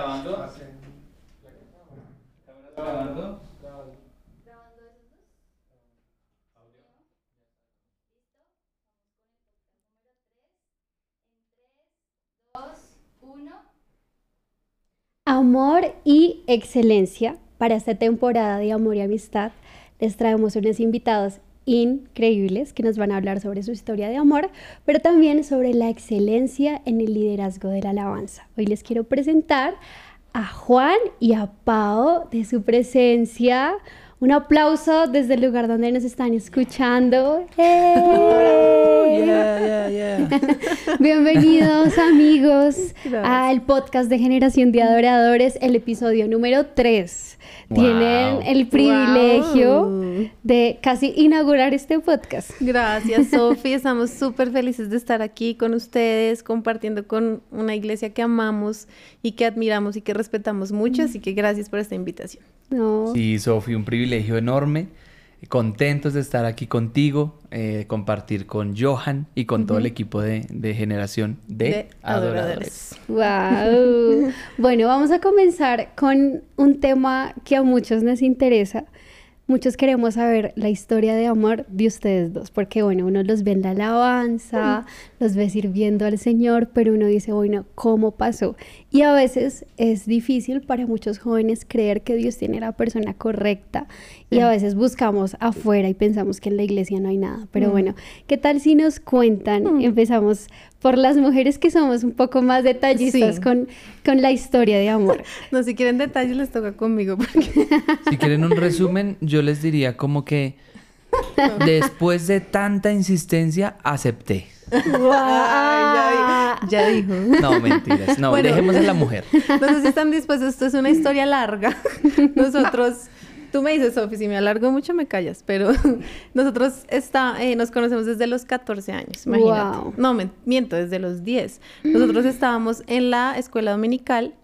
¿Cámaras grabando? ¿Cámaras grabando? Amor y excelencia. Para esta temporada de Amor y Amistad les traemos unos invitados increíbles que nos van a hablar sobre su historia de amor, pero también sobre la excelencia en el liderazgo de la alabanza. Hoy les quiero presentar a Juan y a Pau de su presencia. Un aplauso desde el lugar donde nos están escuchando. ¡Hey! Yeah, yeah, yeah. Bienvenidos amigos Gracias. al podcast de Generación de Adoradores, el episodio número 3. Tienen el privilegio Wow. de casi inaugurar este podcast. Gracias, Sofi. Estamos súper felices de estar aquí con ustedes, compartiendo con una iglesia que amamos y que admiramos y que respetamos mucho. Así que gracias por esta invitación. No. Sí, Sofi, un privilegio enorme. Contentos de estar aquí contigo, eh, compartir con Johan y con todo el equipo de, de generación de, De adoradores. adoradores. Wow. Bueno, vamos a comenzar con un tema que a muchos nos interesa. Muchos queremos saber la historia de amor de ustedes dos, porque bueno, uno los ve en la alabanza, los ve sirviendo al Señor, pero uno dice, bueno, ¿cómo pasó? Y a veces es difícil para muchos jóvenes creer que Dios tiene la persona correcta y a veces buscamos afuera y pensamos que en la iglesia no hay nada. Pero Mm. bueno, ¿qué tal si nos cuentan? Empezamos por las mujeres que somos un poco más detallistas Sí. con, con la historia de amor. No, si quieren detalles les toca conmigo. Porque... Si quieren un resumen, yo les diría como que después de tanta insistencia, acepté. Ay, ya, ya dijo. No, mentiras. No, Bueno. dejemos a la mujer. No sé si están dispuestos. Esto es una historia larga. Nosotros, tú me dices, Sofi, si me alargo mucho me callas, pero nosotros está, eh, nos conocemos desde los 14 años, imagínate. Wow. No, me, miento, desde los 10. Nosotros estábamos en la escuela dominical,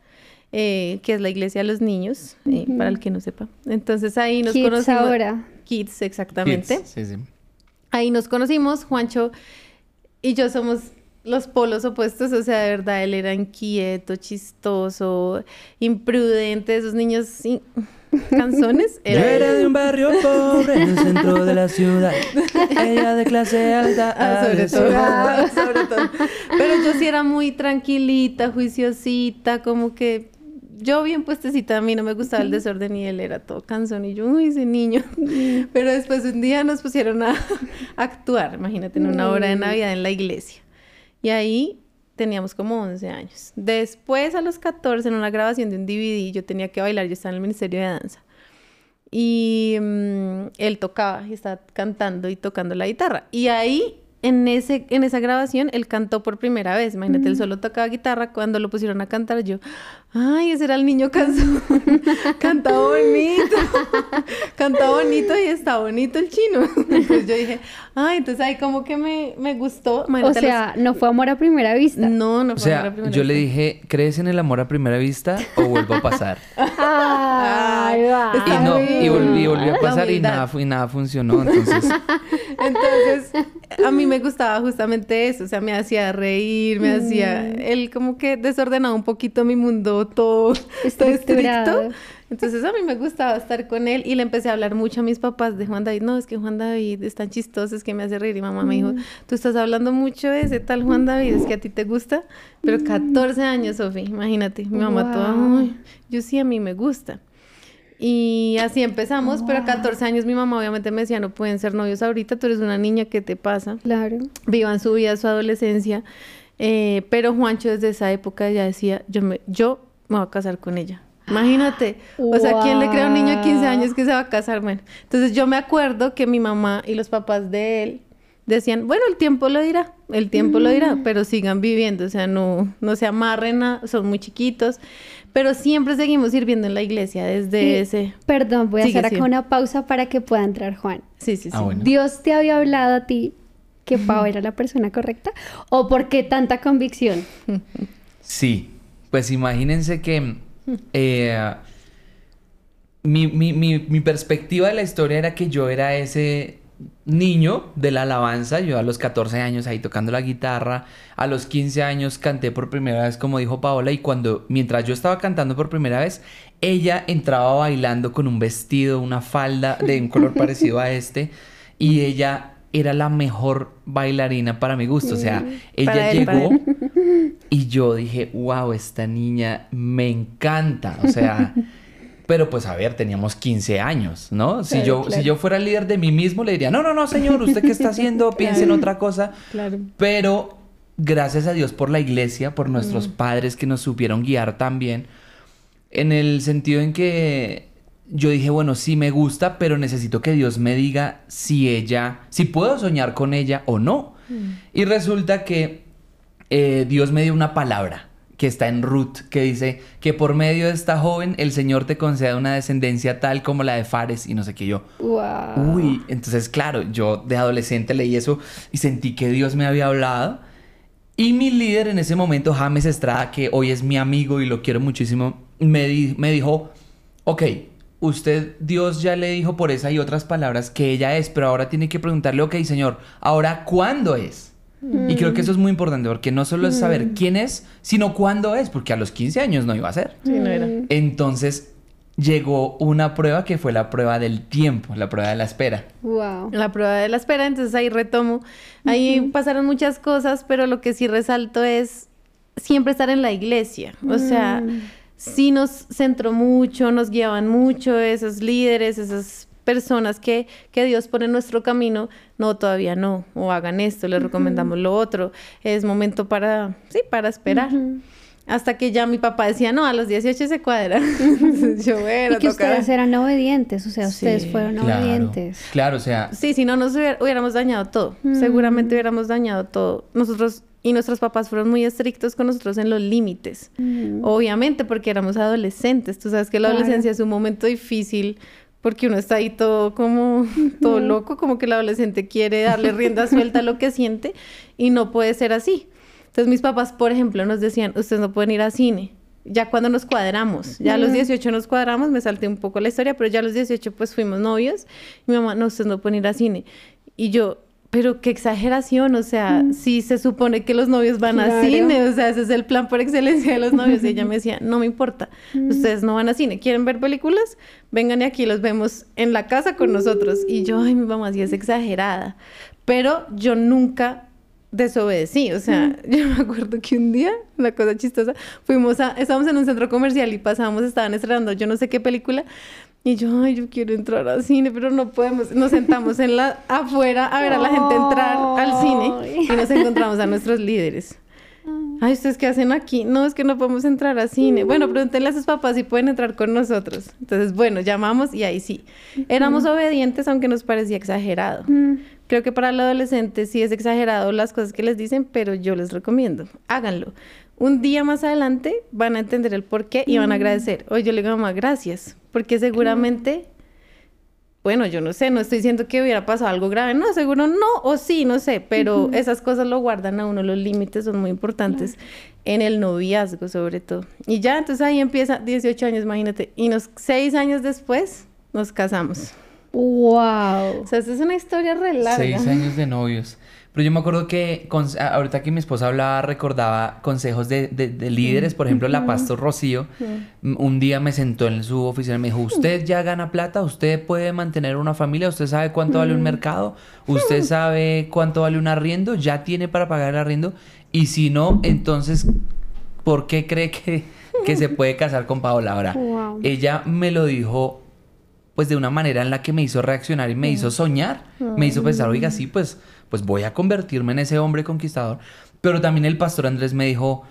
eh, que es la iglesia de los niños, eh, para el que no sepa. Entonces ahí nos Kids conocimos. ahora. Kids, exactamente. Kids, Sí, sí. Ahí nos conocimos, Juancho y yo somos los polos opuestos, o sea, de verdad, él era inquieto, chistoso, imprudente, esos niños sin- canzones. Yo era de un barrio pobre en el centro de la ciudad. Ella de clase alta. Ah, sobre todo, ser- sobre todo. Pero yo sí era muy tranquilita, juiciosita, como que yo bien puestecita, a mí no me gustaba el desorden y él era todo cansón y yo, uy, ese niño. Pero después un día nos pusieron a actuar, imagínate, en una hora de. Navidad en la iglesia. Y ahí teníamos como 11 años. Después a los 14 en una grabación de un DVD yo tenía que bailar, yo estaba en el Ministerio de Danza. Y mm, él tocaba y estaba cantando y tocando la guitarra. Y ahí, en, ese, en esa grabación, él cantó por primera vez. Imagínate, él solo tocaba guitarra. Cuando lo pusieron a cantar, yo, ay, ese era el niño cansón. Canta bonito. Canta bonito y está bonito el chino. Entonces yo dije, ay, entonces ahí como que me, me gustó. O los- sea, no fue amor a primera vista. no, no O fue amor sea, a primera yo le vista. dije, ¿crees en el amor a primera vista o vuelvo a pasar? Ay, va. Y no, y volví, y volví a pasar y nada, y nada funcionó. Entonces, Entonces, a mí me gustaba justamente eso, o sea, me hacía reír, me hacía, él como que desordenaba un poquito mi mundo todo, todo estricto. Entonces a mí me gustaba estar con él y le empecé a hablar mucho a mis papás de Juan David. No, es que Juan David es tan chistoso, es que me hace reír. Y mamá me dijo, tú estás hablando mucho de ese tal Juan David, es que a ti te gusta. Pero 14 años, Sofía, imagínate. Mi mamá toda, Wow. "Ay, yo sí, a mí me gusta. Y así empezamos, pero a 14 años mi mamá obviamente me decía, no pueden ser novios ahorita, tú eres una niña, ¿qué te pasa? Claro. Vivan su vida, su adolescencia. Eh, pero Juancho desde esa época ya decía, yo me, yo me voy a casar con ella. Imagínate, o sea, ¿quién le cree a un niño de 15 años que se va a casar? Bueno, entonces yo me acuerdo que mi mamá y los papás de él decían, bueno, el tiempo lo dirá, el tiempo lo dirá, pero sigan viviendo, o sea, no, no se amarren, a- son muy chiquitos, pero siempre seguimos sirviendo en la iglesia desde Y- ese... Perdón, voy a Sigue, hacer acá una pausa para que pueda entrar Juan. Sí, sí, sí. Ah, bueno. ¿Dios te había hablado a ti que Pau era la persona correcta? ¿O por qué tanta convicción? sí. Pues imagínense que eh, mi, mi, mi, mi perspectiva de la historia era que yo era ese niño de la alabanza, yo a los 14 años ahí tocando la guitarra, a los 15 años canté por primera vez como dijo Paola y cuando mientras yo estaba cantando por primera vez, ella entraba bailando con un vestido, una falda de un color parecido a este y ella era la mejor bailarina para mi gusto, o sea, ella él, llegó y yo dije, wow, esta niña me encanta, o sea, pero pues a ver, teníamos 15 años, ¿no? Si, Claro, yo, claro. si yo fuera líder de mí mismo, le diría, no, no, no, señor, ¿usted qué está haciendo? Piense en otra cosa. Claro. Pero gracias a Dios por la iglesia, por nuestros padres que nos supieron guiar también, en el sentido en que yo dije, bueno, sí me gusta, pero necesito que Dios me diga si ella, si puedo soñar con ella o no. Y resulta que eh, Dios me dio una palabra que está en Ruth, que dice que por medio de esta joven el Señor te conceda una descendencia tal como la de Fares y no sé qué yo. Wow. Uy, entonces claro, yo de adolescente leí eso y sentí que Dios me había hablado. Y mi líder en ese momento, James Estrada, que hoy es mi amigo y lo quiero muchísimo, me, di- me dijo, ok, usted, Dios ya le dijo por esa y otras palabras que ella es, pero ahora tiene que preguntarle, ok, Señor, ahora cuándo es. Y creo que eso es muy importante, porque no solo es saber quién es, sino cuándo es, porque a los 15 años no iba a ser. Sí, no era. Entonces llegó una prueba que fue la prueba del tiempo, la prueba de la espera. Wow. La prueba de la espera, entonces ahí retomo. Ahí pasaron muchas cosas, pero lo que sí resalto es siempre estar en la iglesia. O sea, sí nos centró mucho, nos guiaban mucho esos líderes, esas personas que, que Dios pone en nuestro camino. No, todavía no. O hagan esto, les recomendamos lo otro. Es momento para, sí, para esperar. Hasta que ya mi papá decía, no, a los 18 se cuadra. Yo, bueno, Y que tocará". ustedes eran obedientes, o sea, ustedes Sí, fueron Claro, obedientes. claro, o sea, Sí, si no nos hubiera- hubiéramos dañado todo. Seguramente hubiéramos dañado todo. Nosotros y nuestros papás fueron muy estrictos con nosotros en los límites. Obviamente porque éramos adolescentes. Tú sabes que la Claro. adolescencia es un momento difícil porque uno está ahí todo como todo loco, como que el adolescente quiere darle rienda suelta a lo que siente y no puede ser así. Entonces mis papás, por ejemplo, nos decían, ustedes no pueden ir al cine. Ya cuando nos cuadramos, ya a los 18 nos cuadramos, me salté un poco la historia, pero ya a los 18 pues fuimos novios. Y mi mamá, no, ustedes no pueden ir al cine. Y yo, pero qué exageración, o sea, si se supone que los novios van Claro. cine, o sea, ese es el plan por excelencia de los novios. Y ella me decía, no me importa, ustedes no van al cine, ¿quieren ver películas? Vengan y aquí los vemos en la casa con nosotros. Y yo, ay, mi mamá sí es exagerada. Pero yo nunca desobedecí, o sea, yo me acuerdo que un día, una cosa chistosa, fuimos a, estábamos en un centro comercial y pasábamos, estaban estrenando yo no sé qué película, y yo, ay, yo quiero entrar al cine, pero no podemos, nos sentamos en la, afuera a ver a la gente entrar al cine y nos encontramos a nuestros líderes. Ay, ¿ustedes qué hacen aquí? No, es que no podemos entrar al cine. Bueno, pregúntenle a sus papás si pueden entrar con nosotros. Entonces, bueno, llamamos y ahí sí. Éramos obedientes, aunque nos parecía exagerado. Creo que para el adolescente sí es exagerado las cosas que les dicen, pero yo les recomiendo, háganlo. Un día más adelante van a entender el por qué y van a agradecer. Hoy yo le digo, mamá, gracias, porque seguramente, bueno, yo no sé, no estoy diciendo que hubiera pasado algo grave, no, seguro no, o sí, no sé, pero esas cosas lo guardan a uno, los límites son muy importantes en el noviazgo sobre todo. Y ya, entonces ahí empieza, 18 años, imagínate, y nos, seis años después nos casamos. Wow. O sea, esta es una historia re larga. seis años de novios. Pero yo me acuerdo que con- ahorita que mi esposa hablaba, recordaba consejos de, de- de líderes. Por ejemplo, la pastor Rocío, un día me sentó en su oficina y me dijo, usted ya gana plata, usted puede mantener una familia, usted sabe cuánto vale un mercado, usted sabe cuánto vale un arriendo, ya tiene para pagar el arriendo. Y si no, entonces, ¿por qué cree que, que se puede casar con Paola? Ahora, Wow. ella me lo dijo pues de una manera en la que me hizo reaccionar y me hizo soñar, me hizo pensar, oiga, sí, pues, pues voy a convertirme en ese hombre conquistador. Pero también el pastor Andrés me dijo,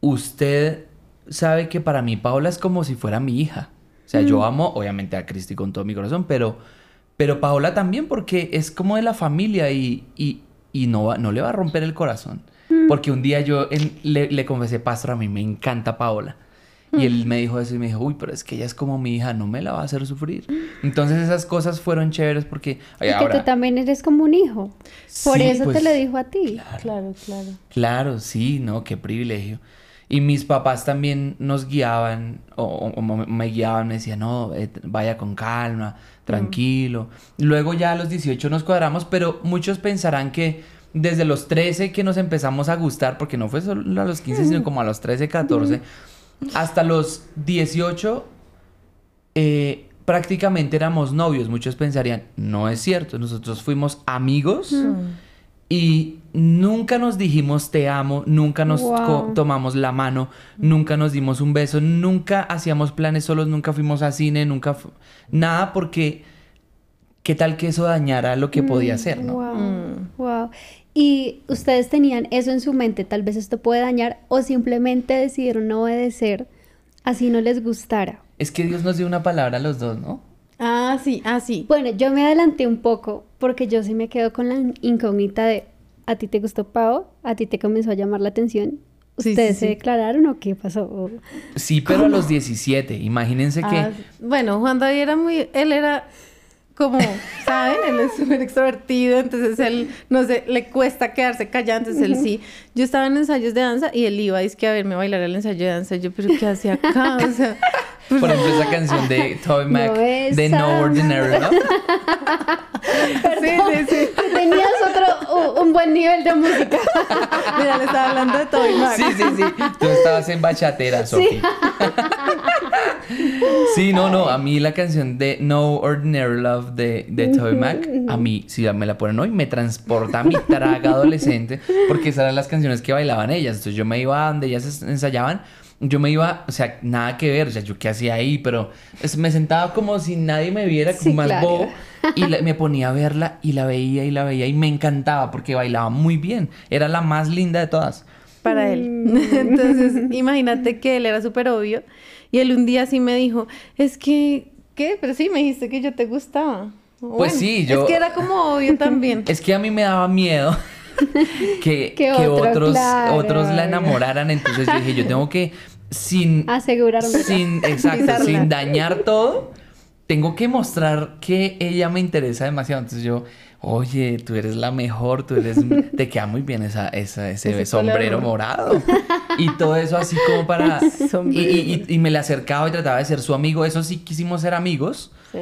usted sabe que para mí Paola es como si fuera mi hija. O sea, yo amo obviamente a Cristi con todo mi corazón, pero, pero Paola también porque es como de la familia y, y, y no, va- no le va a romper el corazón. Porque un día yo en- le, le confesé, pastor, a mí me encanta Paola. Y él me dijo eso y me dijo, uy, pero es que ella es como mi hija, no me la va a hacer sufrir. Entonces esas cosas fueron chéveres porque... ay, Y que ahora- tú también eres como un hijo. Por Sí, eso pues, te lo dijo a ti. Claro, claro. Claro, sí, no, qué privilegio. Y mis papás también nos guiaban o, o- me guiaban, me decían, no, eh, vaya con calma, tranquilo. Luego ya a los 18 nos cuadramos, pero muchos pensarán que desde los 13 que nos empezamos a gustar, porque no fue solo a los 15, sino como a los 13, 14, hasta los 18 eh, prácticamente éramos novios. Muchos pensarían, no es cierto, nosotros fuimos amigos y nunca nos dijimos te amo, nunca nos Wow. tomamos la mano, nunca nos dimos un beso, nunca hacíamos planes solos, nunca fuimos a cine, nunca... Nada porque... ¿Qué tal que eso dañara lo que podía ser, no? Wow, Mm. wow. Y ustedes tenían eso en su mente, tal vez esto puede dañar, o simplemente decidieron no obedecer, así no les gustara. Es que Dios nos dio una palabra a los dos, ¿no? Ah, sí, ah, sí. Bueno, yo me adelanté un poco porque yo sí me quedo con la incógnita de ¿a ti te gustó Pau? ¿A ti te comenzó a llamar la atención? ¿Ustedes sí, se sí. declararon o qué pasó? Sí, pero a los 17. Imagínense que... Ah, bueno, Juan David era muy, él era como, ¿saben? Él es súper extrovertido, entonces él, no sé, le cuesta quedarse callado, entonces él sí. Yo estaba en ensayos de danza y él iba, es que a verme bailar el ensayo de danza, yo, pero ¿qué hacía acá? O sea, Por ejemplo, esa canción de Toby Mac, de esa. No Ordinary Love. sí, sí, sí. Tenías otro, un buen nivel de música. Mira, le estaba hablando de Toby Mac. Sí, sí, sí. Tú estabas en bachatera, Sofi. Sí. no, no. A mí la canción de No Ordinary Love de, de Toby Mac, a mí, si me la ponen hoy, me transporta a mi traga adolescente, porque esas eran las canciones que bailaban ellas. Entonces yo me iba a donde ellas ensayaban. Yo me iba, o sea, nada que ver, o sea, yo qué hacía ahí, pero es- me sentaba como si nadie me viera, como Sí, más claro. bobo, y la- me ponía a verla y la veía y la veía y me encantaba porque bailaba muy bien, era la más linda de todas. para él. Entonces, imagínate que él era súper obvio. Y él un día sí me dijo, es que, ¿qué? Pero sí me dijiste que yo te gustaba. Pues sí, yo- Es que era como obvio también. Es que a mí me daba miedo que, Que que otro, otros, claro. otros la enamoraran. Entonces yo dije, yo tengo que, sin, Asegurarme. sin, exacto, sin dañar todo, tengo que mostrar que ella me interesa demasiado. Entonces yo, oye, tú eres la mejor, tú eres, te queda muy bien esa, esa- ese, Ese sombrero color. morado. Y todo eso así como para... Y- y- y me le acercaba y trataba de ser su amigo. Eso sí quisimos ser amigos. Sí.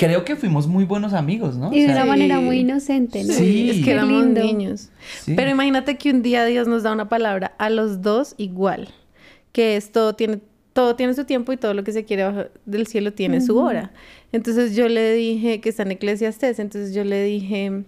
Creo que fuimos muy buenos amigos, ¿no? Y de O sea, una manera sí. muy inocente, ¿no? Sí. Es que éramos lindo. niños. Sí. Pero imagínate que un día Dios nos da una palabra a los dos igual. Que es todo tiene, todo tiene su tiempo y todo lo que se quiere bajo del cielo tiene su hora. Entonces yo le dije, que está en Eclesiastés, entonces yo le dije,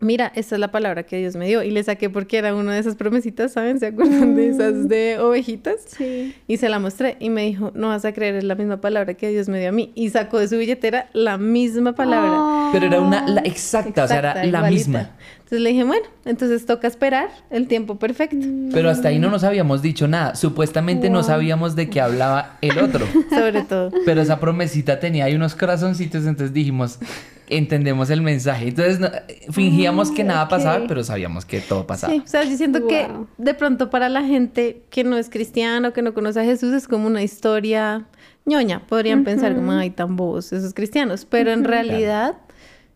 mira, esta es la palabra que Dios me dio. Y le saqué porque era una de esas promesitas, ¿saben? ¿Se acuerdan de esas de ovejitas? Sí. Y se la mostré y me dijo, no vas a creer, es la misma palabra que Dios me dio a mí. Y sacó de su billetera la misma palabra. Pero era una, la exacta, o sea, era la igualita. misma. Entonces le dije, bueno, entonces toca esperar el tiempo perfecto. Pero hasta ahí no nos habíamos dicho nada. Supuestamente no sabíamos de qué hablaba el otro. Sobre todo. Pero esa promesita tenía ahí unos corazoncitos, entonces dijimos, entendemos el mensaje. Entonces no- fingíamos que nada ok. pasaba, pero sabíamos que todo pasaba. Sí, o sea, yo siento que de pronto para la gente que no es cristiano, que no conoce a Jesús, es como una historia ñoña. Podrían pensar como, ay, tan bobos esos cristianos. Pero en realidad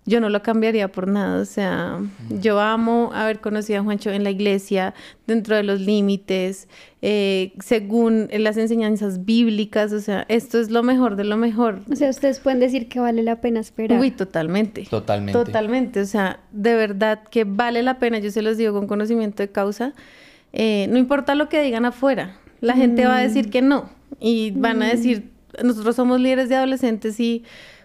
yo no lo cambiaría por nada. O sea, yo amo haber conocido a Juancho en la iglesia, dentro de los límites, eh, según las enseñanzas bíblicas. O sea, esto es lo mejor de lo mejor. O sea, ustedes pueden decir que vale la pena esperar. Uy, totalmente. Totalmente. Totalmente, o sea, de verdad que vale la pena, yo se los digo con conocimiento de causa, eh, no importa lo que digan afuera, la gente va a decir que no y van a decir, nosotros somos líderes de adolescentes y,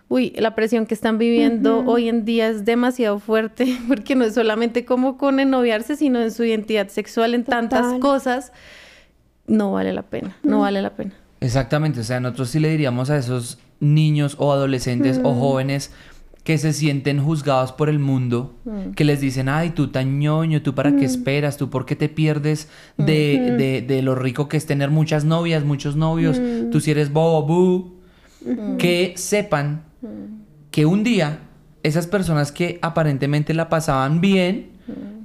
uy, la presión que están viviendo hoy en día es demasiado fuerte, porque no es solamente como con ennoviarse, sino en su identidad sexual, en tantas cosas, no vale la pena, no vale la pena. Exactamente, o sea, nosotros sí le diríamos a esos niños o adolescentes o jóvenes que se sienten juzgados por el mundo, que les dicen, ay, tú tan ñoño, tú para qué esperas, tú por qué te pierdes de, de- de lo rico que es tener muchas novias, muchos novios, tú si eres bobo, boo", que sepan que un día esas personas que aparentemente la pasaban bien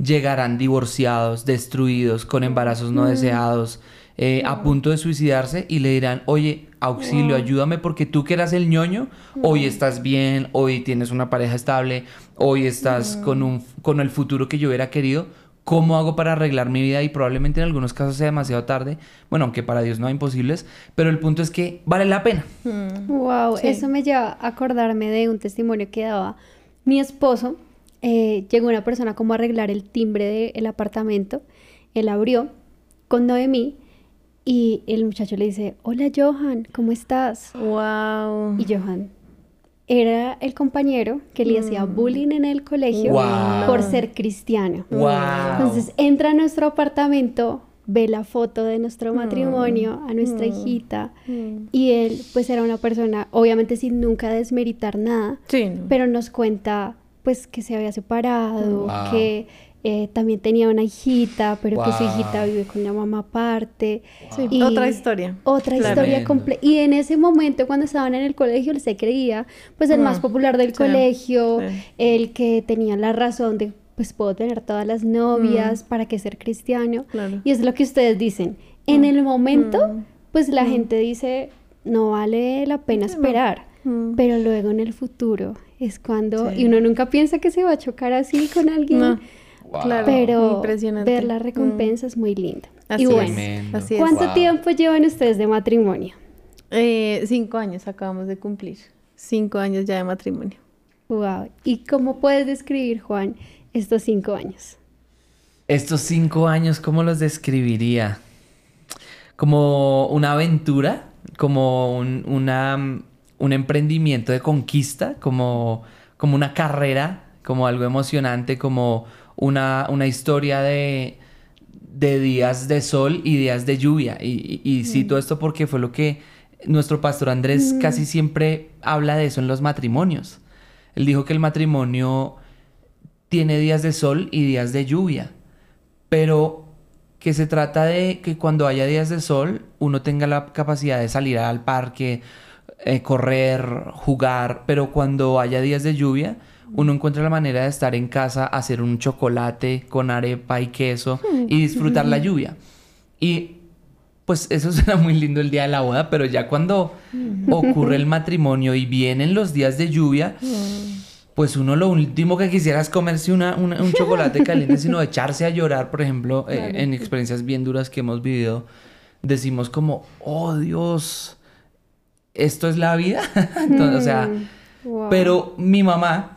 llegarán divorciados, destruidos, con embarazos no deseados, eh, a punto de suicidarse y le dirán, oye, auxilio, ayúdame porque tú que eras el ñoño, hoy estás bien, hoy tienes una pareja estable, hoy estás con, un, con el futuro que yo hubiera querido. ¿Cómo hago para arreglar mi vida? Y probablemente en algunos casos sea demasiado tarde. Bueno, aunque para Dios no hay imposibles. Pero el punto es que vale la pena. Wow, Sí. eso me lleva a acordarme de un testimonio que daba mi esposo. Eh, llegó una persona como a arreglar el timbre del apartamento. Él abrió con Noemí y el muchacho le dice, hola Johan, ¿cómo estás? Wow. Y Johan era el compañero que le hacía bullying en el colegio Wow. por ser cristiano. ¡Wow! Entonces entra a nuestro apartamento, ve la foto de nuestro matrimonio, a nuestra hijita, Mm. y él pues era una persona, obviamente sin nunca desmeritar nada, Sí, pero nos cuenta pues que se había separado, Wow. que eh, también tenía una hijita, pero que su Wow. hijita vive con la mamá aparte. Sí, otra historia. Otra historia completa. Y en ese momento, cuando estaban en el colegio, él se creía pues el más Mm. popular del Sí, colegio, sí. el que tenía la razón de pues puedo tener todas las novias, para qué ser cristiano. Mm. Claro. Y es lo que ustedes dicen. En el momento, Mm. pues la gente dice, no vale la pena esperar. Mm. Pero luego en el futuro es cuando, Sí. y uno nunca piensa que se va a chocar así con alguien, No. Wow. Claro. pero Impresionante. ver la recompensa es muy linda. Así y es. bueno. Así es. ¿cuánto Wow. tiempo llevan ustedes de matrimonio? Eh, cinco años acabamos de cumplir. Cinco años ya de matrimonio. Wow. ¿Y cómo puedes describir, Juan, estos cinco años? Estos cinco años, ¿cómo los describiría? Como una aventura, como un, una, un emprendimiento de conquista, como, como una carrera, como algo emocionante, como una, una historia de, de días de sol y días de lluvia. Y, y, y cito esto porque fue lo que nuestro pastor Andrés casi siempre habla de eso en los matrimonios. Él dijo que el matrimonio tiene días de sol y días de lluvia, pero que se trata de que cuando haya días de sol uno tenga la capacidad de salir al parque, eh, correr, jugar, pero cuando haya días de lluvia uno encuentra la manera de estar en casa, hacer un chocolate con arepa y queso y disfrutar la lluvia. Y pues eso suena muy lindo el día de la boda, pero ya cuando ocurre el matrimonio y vienen los días de lluvia, pues uno lo último que quisiera es comerse una, una- un chocolate caliente, sino echarse a llorar, por ejemplo, eh, en experiencias bien duras que hemos vivido, decimos como, oh Dios, esto es la vida. Entonces, o sea, Mm, wow. pero mi mamá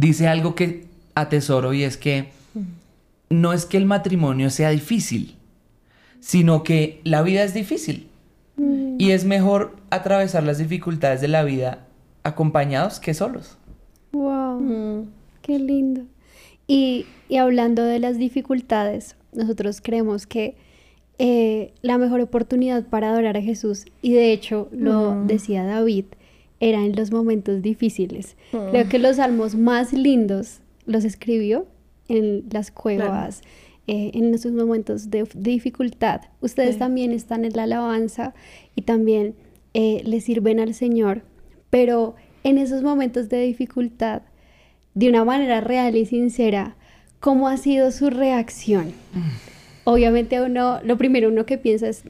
dice algo que atesoro y es que no es que el matrimonio sea difícil, sino que la vida es difícil. Y es mejor atravesar las dificultades de la vida acompañados que solos. Wow. Mm. Qué lindo. Y, y hablando de las dificultades, nosotros creemos que eh, la mejor oportunidad para adorar a Jesús, y de hecho lo Mm. decía David, era en los momentos difíciles. Mm. Creo que los salmos más lindos los escribió en las cuevas, eh, en esos momentos de, dificultad. Ustedes Sí. también están en la alabanza y también eh, le sirven al Señor, pero en esos momentos de dificultad, de una manera real y sincera, ¿cómo ha sido su reacción? Obviamente uno, lo primero uno que piensa es,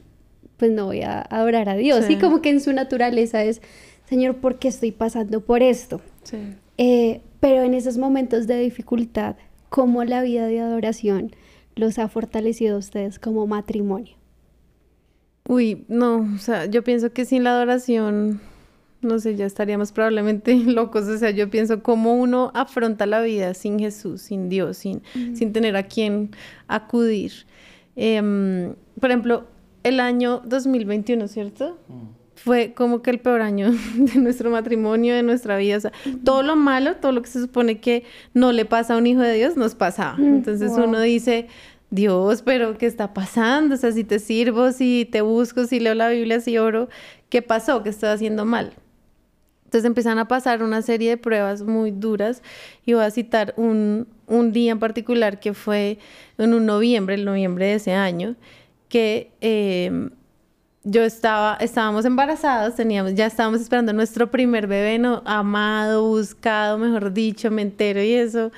pues no voy a adorar a Dios, Sí. y como que en su naturaleza es, Señor, ¿por qué estoy pasando por esto? Sí. Eh, pero en esos momentos de dificultad, ¿cómo la vida de adoración los ha fortalecido a ustedes como matrimonio? Uy, no, o sea, yo pienso que sin la adoración, no sé, ya estaríamos probablemente locos. O sea, yo pienso cómo uno afronta la vida sin Jesús, sin Dios, sin, sin tener a quien acudir. Em, por ejemplo, el año 2021, ¿cierto? Fue como que el peor año de nuestro matrimonio, de nuestra vida. O sea, todo lo malo, todo lo que se supone que no le pasa a un hijo de Dios, nos pasaba. Mm, Entonces wow. uno dice, Dios, pero ¿qué está pasando? O sea, si te sirvo, si te busco, si leo la Biblia, si oro, ¿qué pasó? ¿Qué estoy haciendo mal? Entonces empiezan a pasar una serie de pruebas muy duras y voy a citar un, un día en particular que fue en un noviembre, el noviembre de ese año, que eh, yo estaba, estábamos embarazados, teníamos, ya estábamos esperando nuestro primer bebé, no, amado, buscado, mejor dicho, me entero y eso.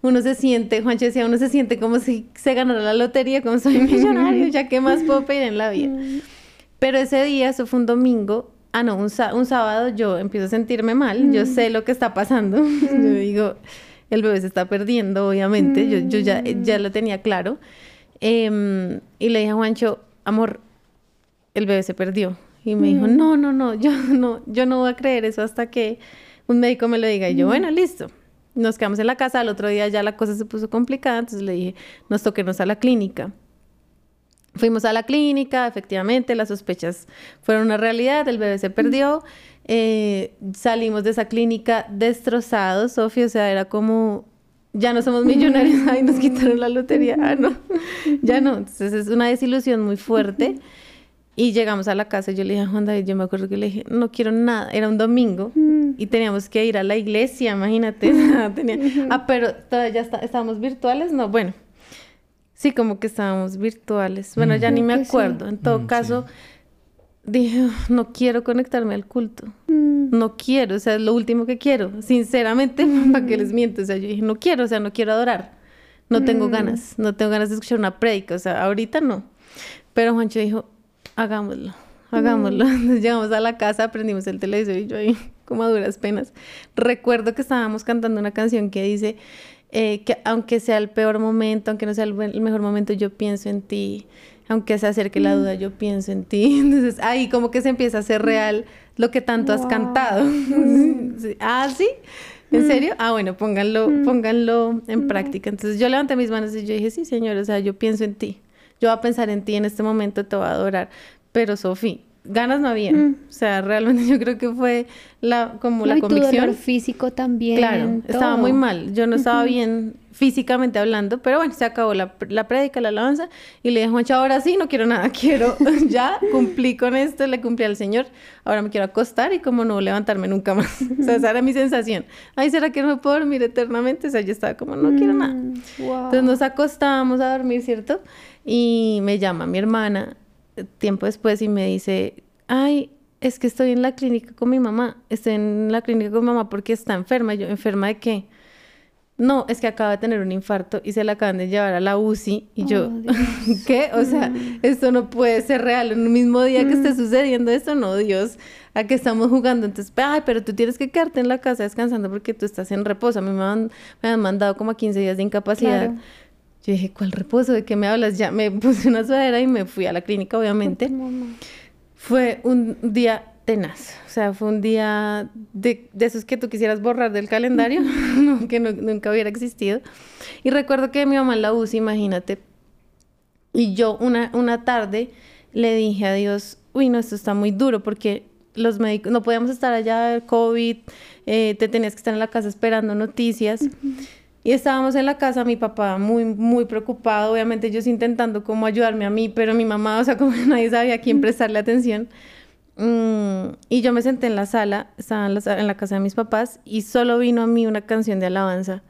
Uno se siente, Juancho decía, uno se siente como si se ganara la lotería, como soy millonario, ya qué más puedo pedir en la vida. Pero ese día, eso fue un domingo, ah, no, un, un sábado yo empiezo a sentirme mal, yo sé lo que está pasando. yo digo, el bebé se está perdiendo, obviamente, yo, yo ya, ya lo tenía claro. Em, y le dije a Juancho, amor, el bebé se perdió. Y me dijo, no, no, no, yo no, yo no voy a creer eso hasta que un médico me lo diga. Y yo, bueno, listo. Nos quedamos en la casa, al otro día ya la cosa se puso complicada, entonces le dije, nos toquemos a la clínica. Fuimos a la clínica, efectivamente, las sospechas fueron una realidad, el bebé se perdió. Eh, salimos de esa clínica destrozados, Sofía, o sea, era como, ya no somos millonarios, ay, nos quitaron la lotería, ah, no, ya no. Entonces es una desilusión muy fuerte. Y llegamos a la casa y yo le dije a Juan David, yo me acuerdo que le dije, no quiero nada, era un domingo y teníamos que ir a la iglesia, imagínate. Tenía, ah, pero todavía está, estábamos virtuales, no, bueno, sí, como que estábamos virtuales. Bueno, ya ni me acuerdo. En todo caso, dije, no quiero conectarme al culto. No quiero, o sea, es lo último que quiero. Sinceramente, para que les miento, o sea, yo dije, no quiero, o sea, no quiero adorar. No tengo ganas, no tengo ganas de escuchar una predica, o sea, ahorita no. Pero Juancho dijo, hagámoslo, hagámoslo. Entonces llegamos a la casa, prendimos el televisor y yo ahí, como a duras penas. Recuerdo que estábamos cantando una canción que dice eh, que aunque sea el peor momento, aunque no sea el, mejor momento, yo pienso en ti. Aunque se acerque la duda, yo pienso en ti. Entonces ahí como que se empieza a hacer real lo que tanto has cantado. ah, sí. ¿En serio? Ah, bueno, pónganlo, pónganlo en práctica. Entonces yo levanté mis manos y yo dije, sí, señor, o sea, yo pienso en ti yo voy a pensar en ti en este momento, te voy a adorar. Pero Sofi, ganas no había. Mm. O sea, realmente yo creo que fue la como la convicción. Tu físico también. Claro, estaba muy mal. Yo no estaba bien físicamente hablando, pero bueno, se acabó la, la prédica, la alabanza, y le dije, Juancho, ahora sí, no quiero nada, quiero, ya cumplí con esto, le cumplí al Señor, ahora me quiero acostar y como no levantarme nunca más. o sea, esa era mi sensación. Ay, ¿será que no me puedo dormir eternamente? O sea, yo estaba como, no quiero nada. Mm, Entonces nos acostábamos a dormir, ¿cierto? Y me llama mi hermana eh, tiempo después y me dice, ay, es que estoy en la clínica con mi mamá, estoy en la clínica con mi mamá porque está enferma. yo, ¿enferma de qué? No, es que acaba de tener un infarto y se la acaban de llevar a la UCI. Y yo, oh, ¿qué? O sea, esto no puede ser real. En un mismo día que esté mm. sucediendo esto, no, Dios, ¿a qué estamos jugando? Entonces, ay, pero tú tienes que quedarte en la casa descansando porque tú estás en reposo. A mí me han, me han mandado como a 15 días de incapacidad. Yo dije, ¿cuál reposo? ¿De qué me hablas? Ya me puse una sudadera y me fui a la clínica, obviamente. Fue un día tenaz. O sea, fue un día de, de esos que tú quisieras borrar del calendario, que nunca hubiera existido. Y recuerdo que mi mamá en la UCI, imagínate, y yo una, una tarde le dije a Dios, uy, no, esto está muy duro porque los médicos, no podíamos estar allá, COVID, eh, te tenías que estar en la casa esperando noticias. Y estábamos en la casa, mi papá muy, muy preocupado, obviamente ellos intentando como ayudarme a mí, pero mi mamá, o sea, como nadie sabía a quién prestarle atención. Mm, y yo me senté en la sala, estaba en la, en la, casa de mis papás, y solo vino a mí una canción de alabanza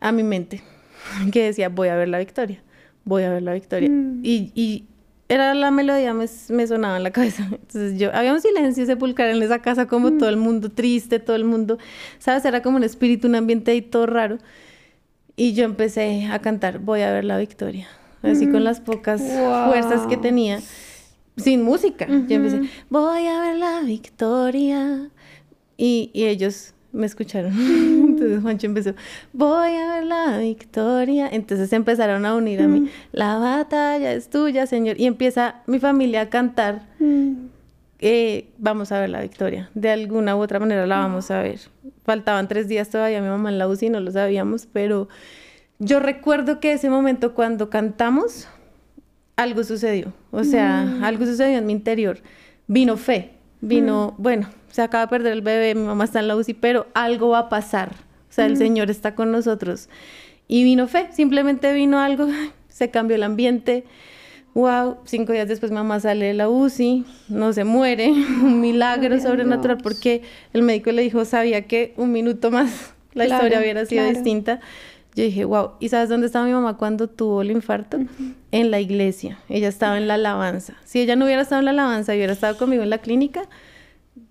a mi mente, que decía, voy a ver la victoria, voy a ver la victoria. Mm. Y, y, era la melodía, me, me, sonaba en la cabeza. Entonces yo, había un silencio sepulcral en esa casa, como todo el mundo triste, todo el mundo, ¿sabes? Era como un espíritu, un ambiente ahí todo raro. Y yo empecé a cantar, voy a ver la victoria, así con las pocas fuerzas que tenía, sin música. Yo empecé, voy a ver la victoria. Y, y ellos me escucharon. Entonces Juancho empezó, voy a ver la victoria. Entonces empezaron a unir a mí, la batalla es tuya, Señor. Y empieza mi familia a cantar eh, vamos a ver la victoria. De alguna u otra manera la vamos a ver. Faltaban tres días todavía mi mamá en la UCI, no lo sabíamos, pero yo recuerdo que ese momento cuando cantamos, algo sucedió. O sea, mm. algo sucedió en mi interior. Vino fe, vino, mm. bueno, se acaba de perder el bebé, mi mamá está en la UCI, pero algo va a pasar. O sea, el. Señor está con nosotros. Y vino fe, simplemente vino algo, se cambió el ambiente wow, cinco días después mamá sale de la UCI, no se muere, un milagro sobrenatural porque el médico le dijo, sabía que un minuto más la historia hubiera sido distinta. Yo dije, wow, ¿y sabes dónde estaba mi mamá cuando tuvo el infarto? En la iglesia. Ella estaba en la alabanza. Si ella no hubiera estado en la alabanza y hubiera estado conmigo en la clínica,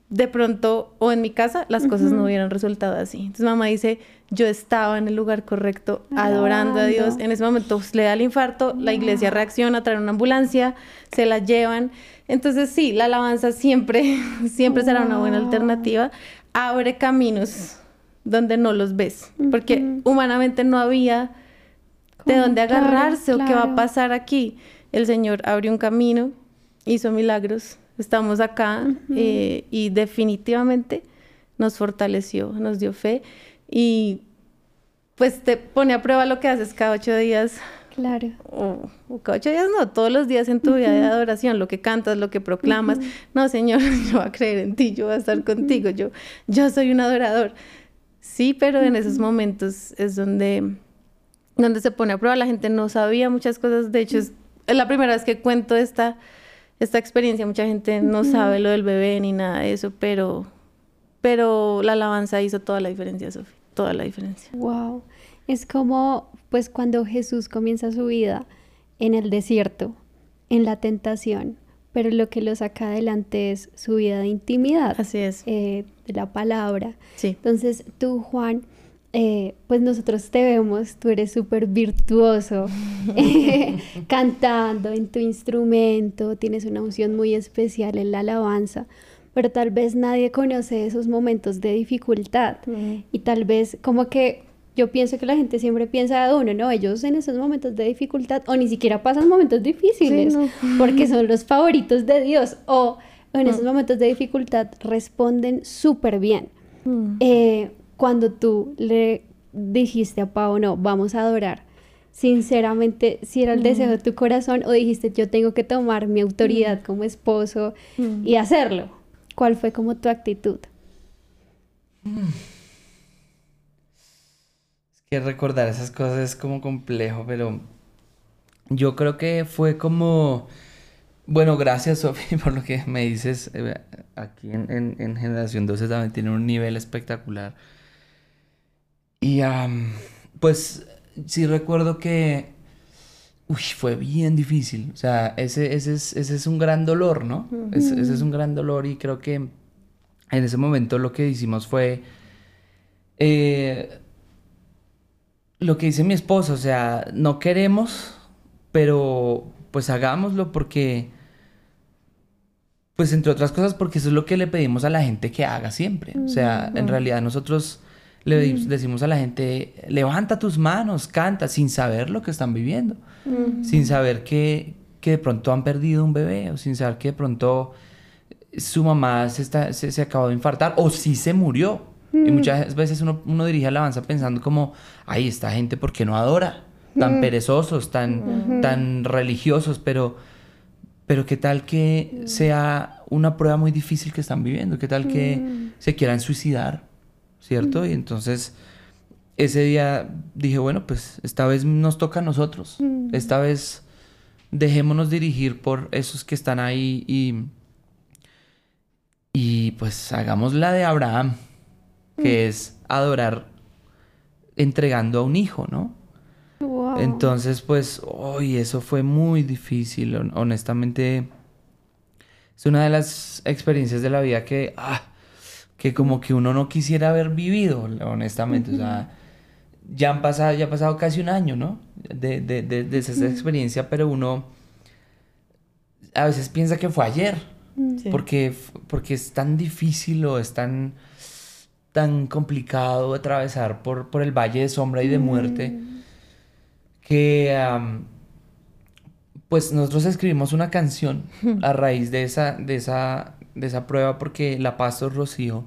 de pronto, o en mi casa, las cosas no hubieran resultado así. Entonces mamá dice, yo estaba en el lugar correcto, adorando a Dios. En ese momento le da el infarto, la iglesia reacciona, trae una ambulancia, se la llevan. Entonces sí, la alabanza siempre, siempre será una buena alternativa. Abre caminos donde no los ves, porque humanamente no había de dónde agarrarse o qué va a pasar aquí. El Señor abrió un camino, hizo milagros, estamos acá eh, y definitivamente nos fortaleció, nos dio fe y pues te pone a prueba lo que haces cada ocho días. Claro. O, cada ocho días no, todos los días en tu vida de adoración, lo que cantas, lo que proclamas. No, Señor, yo voy a creer en ti, yo voy a estar contigo, yo, yo soy un adorador. Sí, pero en esos momentos es donde, donde se pone a prueba. La gente no sabía muchas cosas. De hecho, es, la primera vez que cuento esta, esta experiencia. Mucha gente no sabe lo del bebé ni nada de eso, pero, pero la alabanza hizo toda la diferencia, Sofía. Toda la diferencia. Wow. Es como, pues, cuando Jesús comienza su vida en el desierto, en la tentación, pero lo que lo saca adelante es su vida de intimidad. Así es. Eh, de la palabra. Sí. Entonces, tú, Juan, eh, pues nosotros te vemos, tú eres súper virtuoso, cantando en tu instrumento, tienes una unción muy especial en la alabanza, pero tal vez nadie conoce esos momentos de dificultad. Y tal vez como que yo pienso que la gente siempre piensa de uno, ¿no? Ellos en esos momentos de dificultad o ni siquiera pasan momentos difíciles porque son los favoritos de Dios o en esos momentos de dificultad responden súper bien. Eh, cuando tú le dijiste a Pau, no, vamos a adorar, sinceramente, si era el deseo de tu corazón o dijiste, yo tengo que tomar mi autoridad como esposo y hacerlo, ¿cuál fue como tu actitud? que recordar esas cosas es como complejo, pero yo creo que fue como... Bueno, gracias Sofi por lo que me dices. Eh, aquí en, Generación 12 también tiene un nivel espectacular. Y pues sí recuerdo que uy, fue bien difícil. O sea, ese, ese, es, ese es un gran dolor, ¿no? ese, es un gran dolor y creo que en ese momento lo que hicimos fue... Eh, lo que dice mi esposo, o sea, no queremos, pero pues hagámoslo porque, pues entre otras cosas, porque eso es lo que le pedimos a la gente que haga siempre. O sea, en realidad nosotros le decimos a la gente, levanta tus manos, canta, sin saber lo que están viviendo, sin saber que, que, de pronto han perdido un bebé, o sin saber que de pronto su mamá se, está, se, se acabó de infartar, o si se murió. Y muchas veces uno, uno dirige alabanza pensando como, ay, esta gente, ¿por qué no adora? Tan perezosos, tan, tan religiosos, pero, pero qué tal que sea una prueba muy difícil que están viviendo, qué tal que se quieran suicidar, ¿cierto? Y entonces ese día dije, bueno, pues esta vez nos toca a nosotros, esta vez dejémonos dirigir por esos que están ahí y, y pues hagamos la de Abraham que es adorar entregando a un hijo, ¿no? Entonces, pues, hoy eso fue muy difícil, honestamente. Es una de las experiencias de la vida que, ah, que como que uno no quisiera haber vivido, honestamente. O sea, ya han pasado, ya ha pasado casi un año, ¿no? De, de, de, esa experiencia, pero uno a veces piensa que fue ayer. Porque, porque es tan difícil o es tan tan complicado atravesar por, por el valle de sombra y de muerte mm. que pues nosotros escribimos una canción a raíz de esa, de esa, de esa prueba porque la pastor Rocío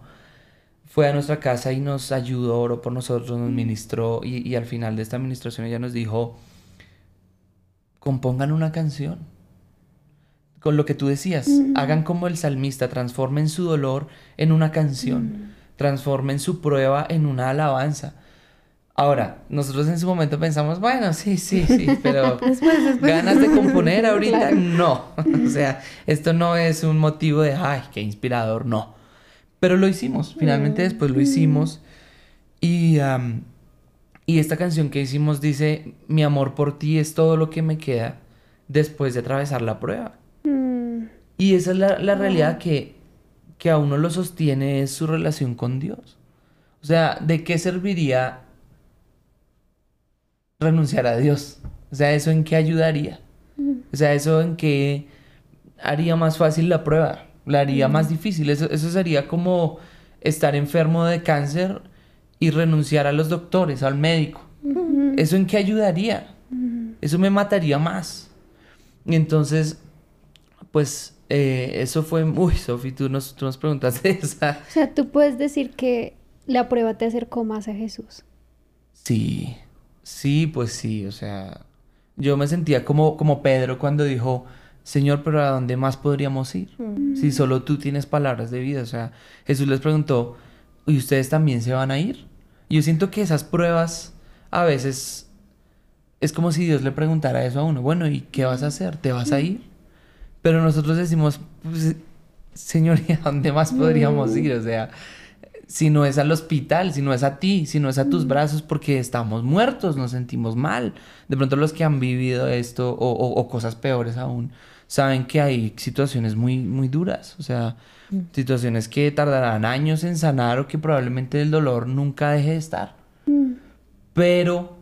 fue a nuestra casa y nos ayudó, oró por nosotros, nos ministró y, y al final de esta administración ella nos dijo, compongan una canción. Con lo que tú decías, mm. hagan como el salmista, transformen su dolor en una canción. Mm transformen su prueba en una alabanza. Ahora, nosotros en su momento pensamos, bueno, sí, sí, sí, pero ganas de componer ahorita, no. o sea, esto no es un motivo de, ay, qué inspirador, no. Pero lo hicimos, finalmente después lo hicimos. Y, y esta canción que hicimos dice, mi amor por ti es todo lo que me queda después de atravesar la prueba. Mm. Y esa es la, la realidad que que a uno lo sostiene es su relación con Dios. O sea, ¿de qué serviría renunciar a Dios? O sea, ¿eso en qué ayudaría? O sea, ¿eso en qué haría más fácil la prueba? ¿La haría más difícil? Eso, eso sería como estar enfermo de cáncer y renunciar a los doctores, al médico. ¿Eso en qué ayudaría? Eso me mataría más. Y entonces, pues eh, eso fue... Uy, Sofi, tú nos, tú nos preguntaste esa. O sea, tú puedes decir que la prueba te acercó más a Jesús. Sí, sí, pues sí, o sea, yo me sentía como, como Pedro cuando dijo, Señor, pero ¿a dónde más podríamos ir? Si solo tú tienes palabras de vida, o sea, Jesús les preguntó, ¿y ustedes también se van a ir? Yo siento que esas pruebas a veces es como si Dios le preguntara eso a uno, bueno, ¿y qué vas a hacer? ¿Te vas a ir? Pero nosotros decimos, pues, Señor, ¿y a dónde más podríamos ir? O sea, si no es al hospital, si no es a ti, si no es a tus brazos, porque estamos muertos, nos sentimos mal. De pronto los que han vivido esto o, o- o cosas peores aún, saben que hay situaciones muy, muy duras, o sea, situaciones que tardarán años en sanar o que probablemente el dolor nunca deje de estar. Pero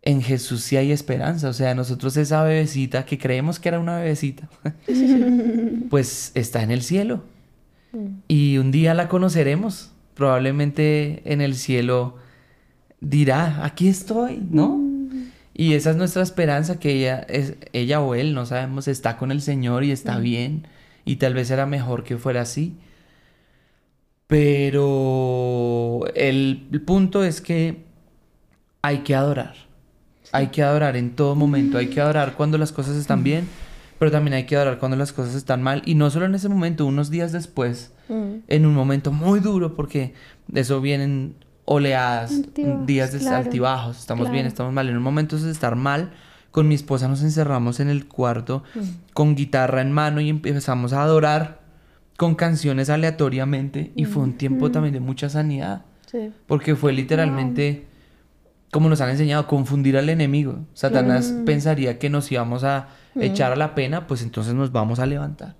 en Jesús sí hay esperanza, o sea, nosotros esa bebecita que creemos que era una bebecita, pues está en el cielo. Y un día la conoceremos. Probablemente en el cielo dirá, aquí estoy, ¿no? Y esa es nuestra esperanza, que ella, es, ella o él, no sabemos, está con el Señor y está bien. Y tal vez era mejor que fuera así. Pero el, el punto es que hay que adorar. Hay que adorar en todo momento. Hay que adorar cuando las cosas están bien, pero también hay que adorar cuando las cosas están mal. Y no solo en ese momento, unos días después, en un momento muy duro, porque de eso vienen oleadas, días de claro, altibajos. Estamos bien, estamos mal. En un momento de estar mal, con mi esposa nos encerramos en el cuarto con guitarra en mano y empezamos a adorar con canciones aleatoriamente. Y fue un tiempo también de mucha sanidad. Sí. Porque fue literalmente, como nos han enseñado, confundir al enemigo. Satanás pensaría que nos íbamos a echar a la pena, pues entonces nos vamos a levantar.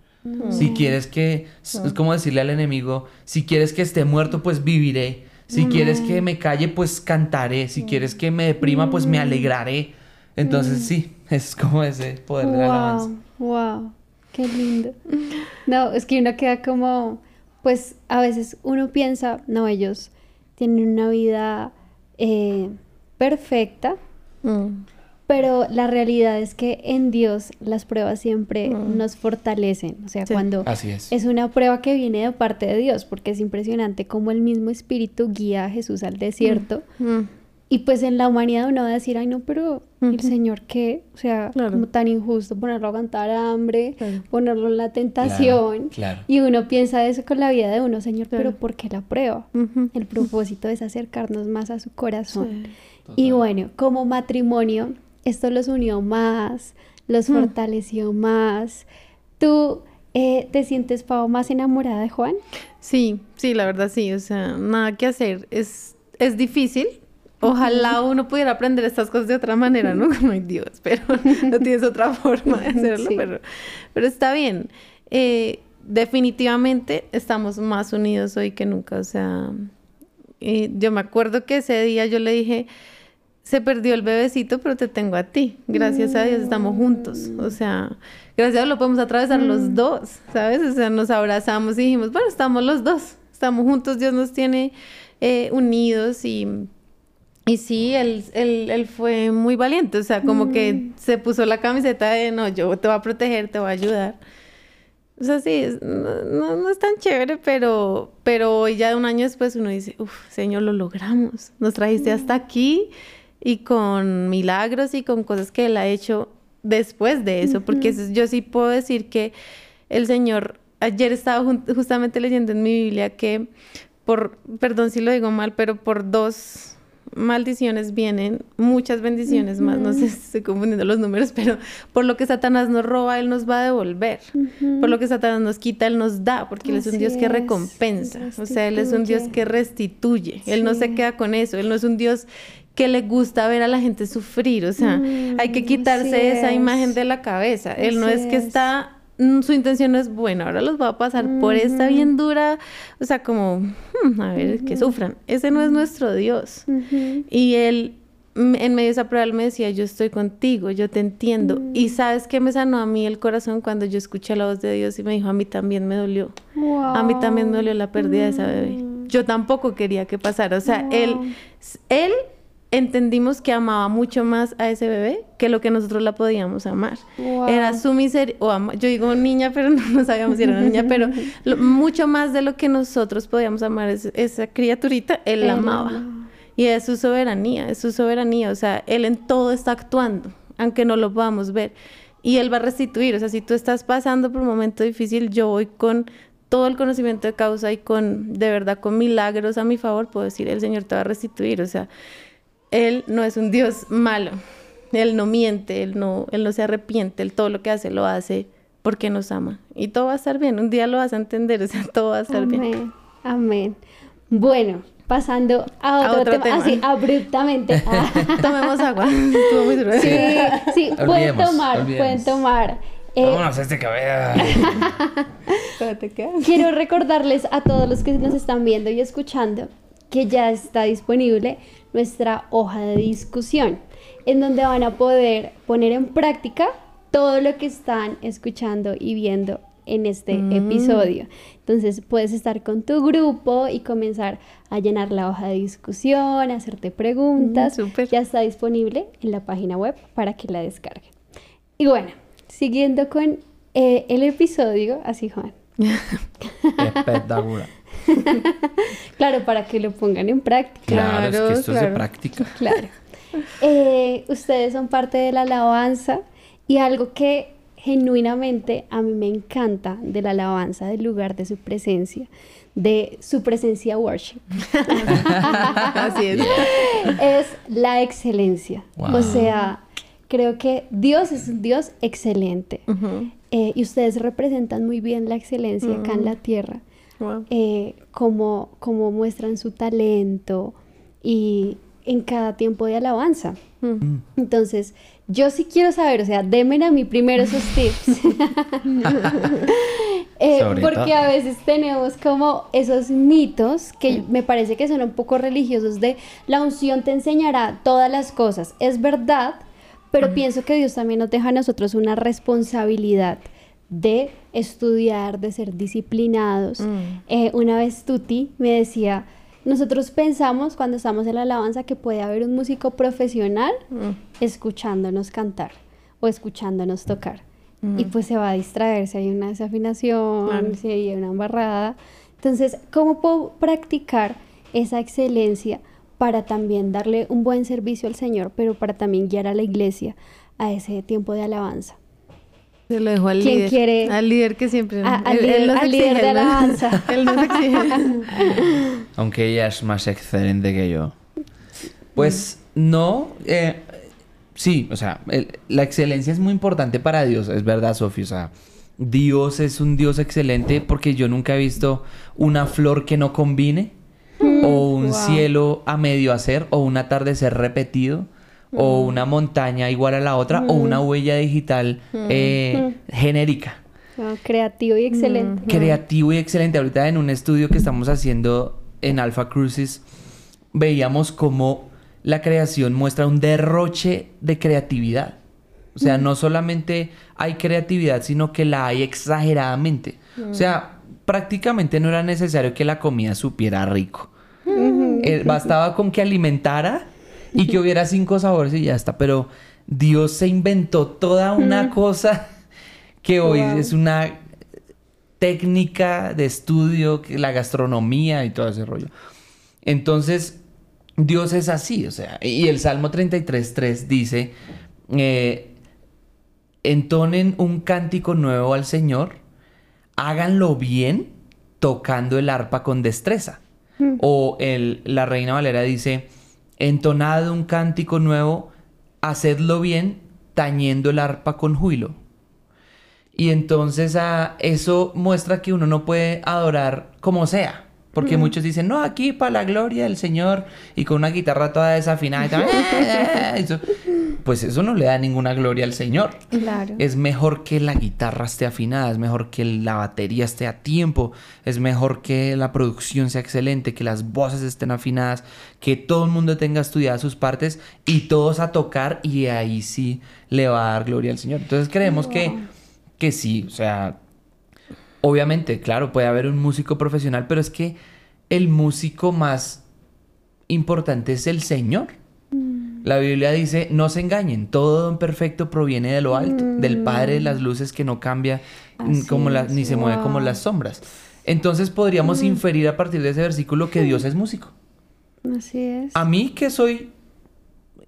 Si quieres que, es como decirle al enemigo, si quieres que esté muerto, pues viviré. Si quieres que me calle, pues cantaré. Si quieres que me deprima, pues me alegraré. Entonces sí, es como ese poder de la alabanza. Wow, wow, qué lindo. No, es que uno queda como, pues a veces uno piensa, no, ellos tienen una vida eh, perfecta, Mm. Pero la realidad es que en Dios las pruebas siempre nos fortalecen. O sea, Sí. cuando Así es. es una prueba que viene de parte de Dios, porque es impresionante cómo el mismo Espíritu guía a Jesús al desierto. Mm. Y pues en la humanidad uno va a decir, ay no, pero el. Señor qué, o sea, Claro. como tan injusto ponerlo a aguantar hambre, Claro. ponerlo en la tentación. claro. Y uno piensa eso con la vida de uno, Señor, Claro. pero ¿por qué la prueba? El propósito es acercarnos más a su corazón. Sí. Y bueno, como matrimonio, esto los unió más, los Mm. fortaleció más. ¿Tú eh, te sientes, Pau, más enamorada de Juan? Sí, sí, la verdad sí, o sea, nada que hacer. Es, es difícil. Ojalá uno pudiera aprender estas cosas de otra manera, ¿no? Como Dios, pero no tienes otra forma de hacerlo, Sí. pero, pero está bien. Eh, definitivamente estamos más unidos hoy que nunca, o sea, eh, yo me acuerdo que ese día yo le dije, se perdió el bebecito, pero te tengo a ti. Gracias a Dios estamos juntos. O sea, gracias a Dios lo podemos atravesar los dos, ¿sabes? O sea, nos abrazamos y dijimos, bueno, estamos los dos, estamos juntos, Dios nos tiene eh, unidos y, y sí, él, él, él fue muy valiente, o sea, como que se puso la camiseta de, no, yo te voy a proteger, te voy a ayudar. O sea, sí, es- no, no, no es tan chévere, pero, pero ya un año después uno dice, uff, Señor, lo logramos. Nos trajiste hasta aquí y con milagros y con cosas que Él ha hecho después de eso, porque eso- yo sí puedo decir que el Señor, ayer estaba justamente leyendo en mi Biblia que por, perdón si lo digo mal, pero por dos maldiciones vienen muchas bendiciones más. No sé si estoy confundiendo los números, pero por lo que Satanás nos roba, Él nos va a devolver. Por lo que Satanás nos quita, Él nos da, porque Él es un Así Dios que es, recompensa. O sea, Él es un Dios restituye. que restituye. Él no se Sí. queda con eso. Él no es un Dios que le gusta ver a la gente sufrir. O sea, hay que Mm, quitarse esa es. imagen de la cabeza. Él no es que es. está mm, su intención no es buena, ahora los va a pasar por esta bien dura, o sea, como, hmm, a ver, que sufran. Ese no es nuestro Dios. Y él, mm, en medio de esa prueba, él me decía, yo estoy contigo, yo te entiendo. Y sabes qué me sanó a mí el corazón cuando yo escuché la voz de Dios y me dijo, a mí también me dolió. A mí también me dolió la pérdida de esa bebé. yo tampoco quería que pasara. O sea, él, él entendimos que amaba mucho más a ese bebé que lo que nosotros la podíamos amar. Era su miseria, yo digo niña, pero no, sabíamos si era una niña, pero mucho más de lo que nosotros podíamos amar esa criaturita, él la amaba. Y es su soberanía, es su soberanía, o sea, él en todo está actuando, aunque no lo podamos ver. Y él va a restituir, o sea, si tú estás pasando por un momento difícil, yo voy con todo el conocimiento de causa y con, de verdad, con milagros a mi favor, puedo decir, el Señor te va a restituir, o sea, él no es un Dios malo. Él no miente, Él no, él no se arrepiente, Él todo lo que hace lo hace porque nos ama. Y todo va a estar bien, un día lo vas a entender, o sea, todo va a estar bien. Amén. Bueno, pasando a otro, tema, así abruptamente. Tomemos agua. Estuvo muy duro. Sí, sí, pueden tomar, pueden tomar. Eh, Vámonos a este cabello. Quiero recordarles a todos los que nos están viendo y escuchando que ya está disponible nuestra hoja de discusión, en donde van a poder poner en práctica todo lo que están escuchando y viendo en este mm. episodio. Entonces puedes estar con tu grupo y comenzar a llenar la hoja de discusión, hacerte preguntas. Mm, ya está disponible en la página web para que la descarguen. Y bueno, siguiendo con eh, el episodio, así Juan. Espectacular. claro, para que lo pongan en práctica. Claro, es que esto es de práctica. Claro. Eh, ustedes son parte de la alabanza y algo que genuinamente a mí me encanta de la alabanza, del lugar de su presencia, de su presencia worship. Así es. Es la excelencia. O sea, creo que Dios es un Dios excelente. Eh, y ustedes representan muy bien la excelencia acá en la tierra. Eh, como, como muestran su talento y en cada tiempo de alabanza. Mm. Entonces, yo sí quiero saber, o sea, denme a mí primero esos tips. Eh, porque a veces tenemos como esos mitos que me parece que son un poco religiosos de la unción te enseñará todas las cosas. Es verdad, pero pienso que Dios también nos deja a nosotros una responsabilidad de estudiar, de ser disciplinados. Mm. Eh, una vez Tuti me decía, nosotros pensamos cuando estamos en la alabanza que puede haber un músico profesional mm. escuchándonos cantar o escuchándonos tocar. Y mm. pues se va a distraer si hay una desafinación, si hay una embarrada. Entonces, ¿cómo puedo practicar esa excelencia para también darle un buen servicio al Señor, pero para también guiar a la iglesia a ese tiempo de alabanza? Se lo dejo al líder. quiere? Al líder que siempre... al, líder, de alabanza. él nos exige. Aunque ella es más excelente que yo. Pues no... Eh, sí, o sea, la excelencia es muy importante para Dios, es verdad, Sofía. O sea, Dios es un Dios excelente porque yo nunca he visto una flor que no combine, mm, o un cielo a medio hacer, o un atardecer repetido o una montaña igual a la otra o una huella digital eh, genérica. Ah, creativo y excelente. Creativo y excelente. Ahorita en un estudio que estamos haciendo en Alpha Cruises veíamos cómo la creación muestra un derroche de creatividad. O sea, no solamente hay creatividad, sino que la hay exageradamente. O sea, prácticamente no era necesario que la comida supiera rico. Eh, bastaba con que alimentara y que hubiera cinco sabores y ya está. Pero Dios se inventó toda una cosa que hoy es una técnica de estudio, la gastronomía y todo ese rollo. Entonces, Dios es así, o sea, y el Salmo 33.3 dice, eh, entonen un cántico nuevo al Señor, háganlo bien tocando el arpa con destreza. Mm. O el, la Reina Valera dice, entonad un cántico nuevo, hacedlo bien, tañendo el arpa con júbilo. Y entonces ah, eso muestra que uno no puede adorar como sea. Porque muchos dicen, no, aquí para la gloria del Señor y con una guitarra toda desafinada y tal. pues eso no le da ninguna gloria al Señor. Claro. Es mejor que la guitarra esté afinada, es mejor que la batería esté a tiempo, es mejor que la producción sea excelente, que las voces estén afinadas, que todo el mundo tenga estudiadas sus partes y todos a tocar y ahí sí le va a dar gloria al Señor. Entonces creemos que, que sí, o sea, obviamente, claro, puede haber un músico profesional, pero es que el músico más importante es el Señor. La Biblia dice, no se engañen, todo don perfecto proviene de lo alto, del Padre de las luces que no cambia mm, Así como la- ni se mueve como las sombras. Entonces podríamos inferir a partir de ese versículo que Dios es músico. Así es. A mí que soy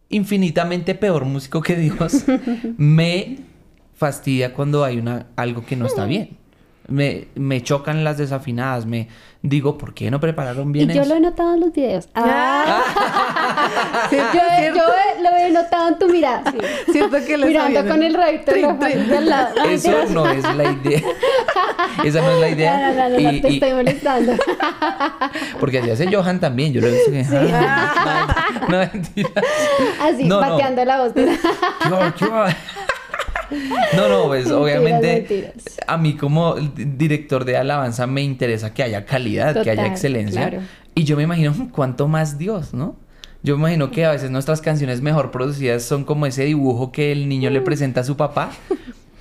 infinitamente peor músico que Dios, me fastidia cuando hay una, algo que no está bien. Me, me chocan las desafinadas, me digo, ¿por qué no prepararon Y bien yo eso? lo he notado en los videos. Ah, yo, yo lo he notado en tu mirada. sí. Siento que Mirando con el viendo. rayito Trin, rojo trin. de al lado. Ah, Eso no es la idea. Esa no es la idea. No, no, no, no, Y- te y- estoy molestando. porque así hace Johan también. Yo lo he visto que. Ah, no, mentira. Así, No, no. pateando la voz. ¿Qué va, qué va? No, no, pues Mentiras, obviamente mentiras. a mí como di- director de alabanza me interesa que haya calidad, que haya excelencia. claro. Y yo me imagino "Hmm, cuánto más Dios, ¿no? Yo me imagino que a veces nuestras canciones mejor producidas son como ese dibujo que el niño Mm. le presenta a su papá,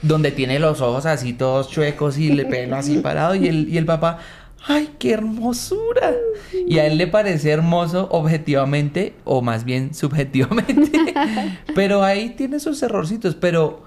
donde tiene los ojos así todos chuecos y el pelo así parado y el, y el papá, ¡ay, qué hermosura! Y a él le parece hermoso objetivamente o más bien subjetivamente, pero ahí tiene sus errorcitos, pero,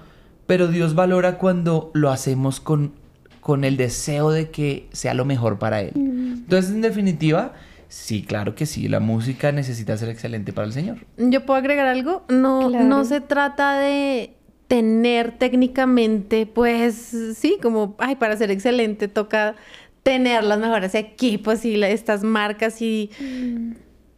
pero Dios valora cuando lo hacemos con, con el deseo de que sea lo mejor para Él. Entonces, en definitiva, sí, claro que sí, la música necesita ser excelente para el Señor. ¿Yo puedo agregar algo? No, Claro. no se trata de tener técnicamente, pues sí, como, ay, para ser excelente toca tener los mejores equipos y la- estas marcas y...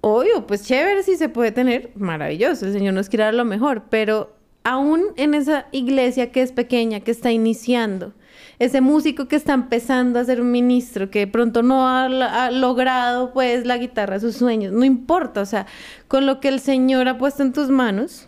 Obvio, pues chévere si se puede tener, maravilloso, el Señor nos quiere dar lo mejor, pero aún en esa iglesia que es pequeña, que está iniciando, ese músico que está empezando a ser un ministro, que de pronto no ha, ha logrado pues la guitarra de sus sueños, no importa, o sea, con lo que el Señor ha puesto en tus manos,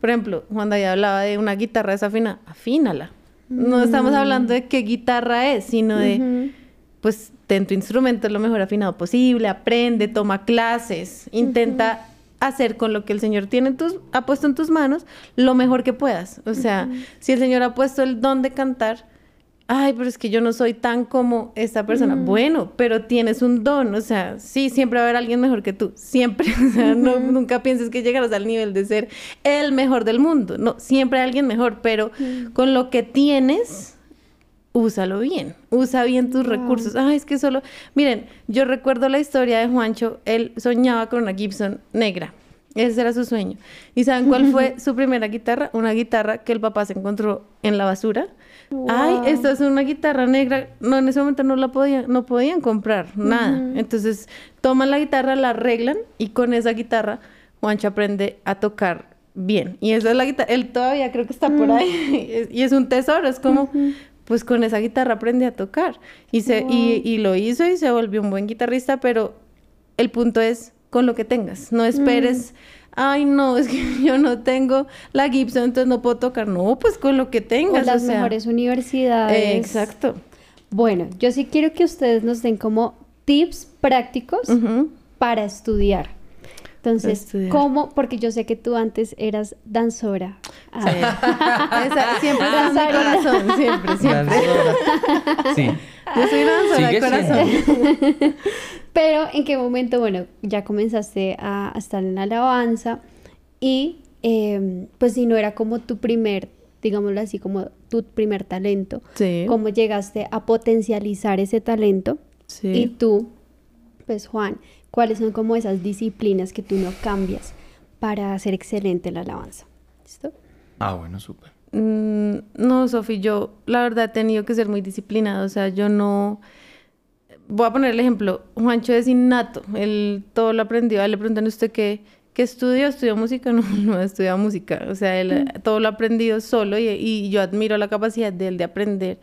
por ejemplo, Juan David hablaba de una guitarra desafinada, afínala. No estamos hablando de qué guitarra es, sino de, pues, ten tu instrumento lo mejor afinado posible, aprende, toma clases, intenta hacer con lo que el Señor tiene en tus, ha puesto en tus manos lo mejor que puedas. O sea, si el Señor ha puesto el don de cantar, ay, pero es que yo no soy tan como esta persona. Bueno, pero tienes un don, o sea, sí, siempre va a haber alguien mejor que tú, siempre. O sea, no, nunca pienses que llegarás al nivel de ser el mejor del mundo. No, siempre hay alguien mejor, pero con lo que tienes, úsalo bien, usa bien tus recursos. Ay, es que solo, miren, yo recuerdo la historia de Juancho, él soñaba con una Gibson negra. Ese era su sueño. ¿Y saben cuál fue su primera guitarra? Una guitarra que el papá se encontró en la basura. Ay, esta es una guitarra negra. No, en ese momento no la podían, no podían comprar nada. Entonces, toman la guitarra, la arreglan y con esa guitarra Juancho aprende a tocar bien. Y esa es la guitarra. Él todavía creo que está por ahí. y es un tesoro. Es como, pues con esa guitarra aprende a tocar. Y, se, y, y lo hizo y se volvió un buen guitarrista, pero el punto es con lo que tengas. No esperes, ay, no, es que yo no tengo la Gibson, entonces no puedo tocar. No, pues con lo que O tengas. las o sea. mejores universidades. Eh, exacto. Bueno, yo sí quiero que ustedes nos den como tips prácticos para estudiar. Entonces, estudiar. ¿cómo? Porque yo sé que tú antes eras danzora. Sí. Esa- siempre en mi corazón, siempre, siempre. Danzora. Sí. Yo soy una danzora de corazón. Pero, ¿en qué momento, bueno, ya comenzaste a, a estar en la alabanza y eh, pues si no era como tu primer, digámoslo así, como tu primer talento, Sí. cómo llegaste a potencializar ese talento Sí. y tú, pues Juan, ¿cuáles son como esas disciplinas que tú no cambias para ser excelente en la alabanza? ¿Listo? Ah, bueno, súper. Mm, no, Sofi, yo la verdad he tenido que ser muy disciplinado. O sea, yo no. Voy a poner el ejemplo. Juancho es innato. Él todo lo aprendió. A él le preguntan a usted qué, qué estudió. ¿Estudió música? No, no ha estudiado música. O sea, él eh, todo lo ha aprendido solo y, y yo admiro la capacidad de él de aprender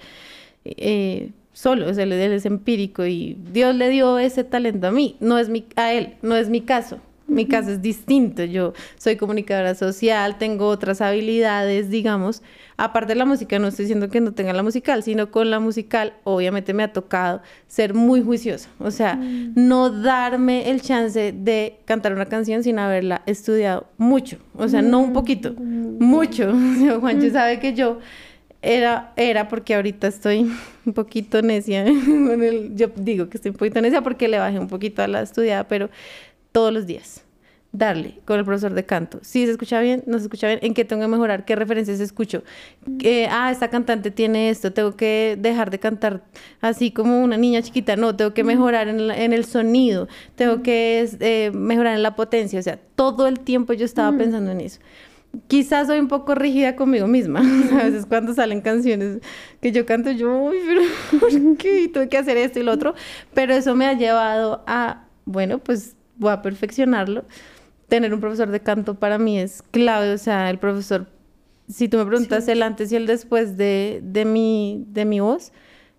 eh, solo. O sea, él, es empírico y Dios le dio ese talento a mí. No es mi, a él, no es mi caso. Mi caso es distinto. Yo soy comunicadora social, tengo otras habilidades, digamos. Aparte de la música, no estoy diciendo que no tenga la musical, sino con la musical, obviamente me ha tocado ser muy juiciosa. O sea, no darme el chance de cantar una canción sin haberla estudiado mucho. O sea, no un poquito, mucho. O sea, Juancho sabe que yo era, era porque ahorita estoy un poquito necia. con el- yo digo que estoy un poquito necia porque le bajé un poquito a la estudiada, pero todos los días. Darle con el profesor de canto. Si se escucha bien, no se escucha bien, en qué tengo que mejorar, qué referencias escucho. Eh, ah, esta cantante tiene esto, tengo que dejar de cantar así como una niña chiquita. No, tengo que mejorar en, la- en el sonido, tengo que eh, mejorar en la potencia. O sea, todo el tiempo yo estaba pensando en eso. Quizás soy un poco rígida conmigo misma. A veces cuando salen canciones que yo canto, yo, uy, pero ¿por qué? Y Tuve que hacer esto y lo otro. Pero eso me ha llevado a, bueno, pues voy a perfeccionarlo. Tener un profesor de canto para mí es clave. O sea, el profesor, si tú me preguntas el antes y el después de, de, mi, de mi voz,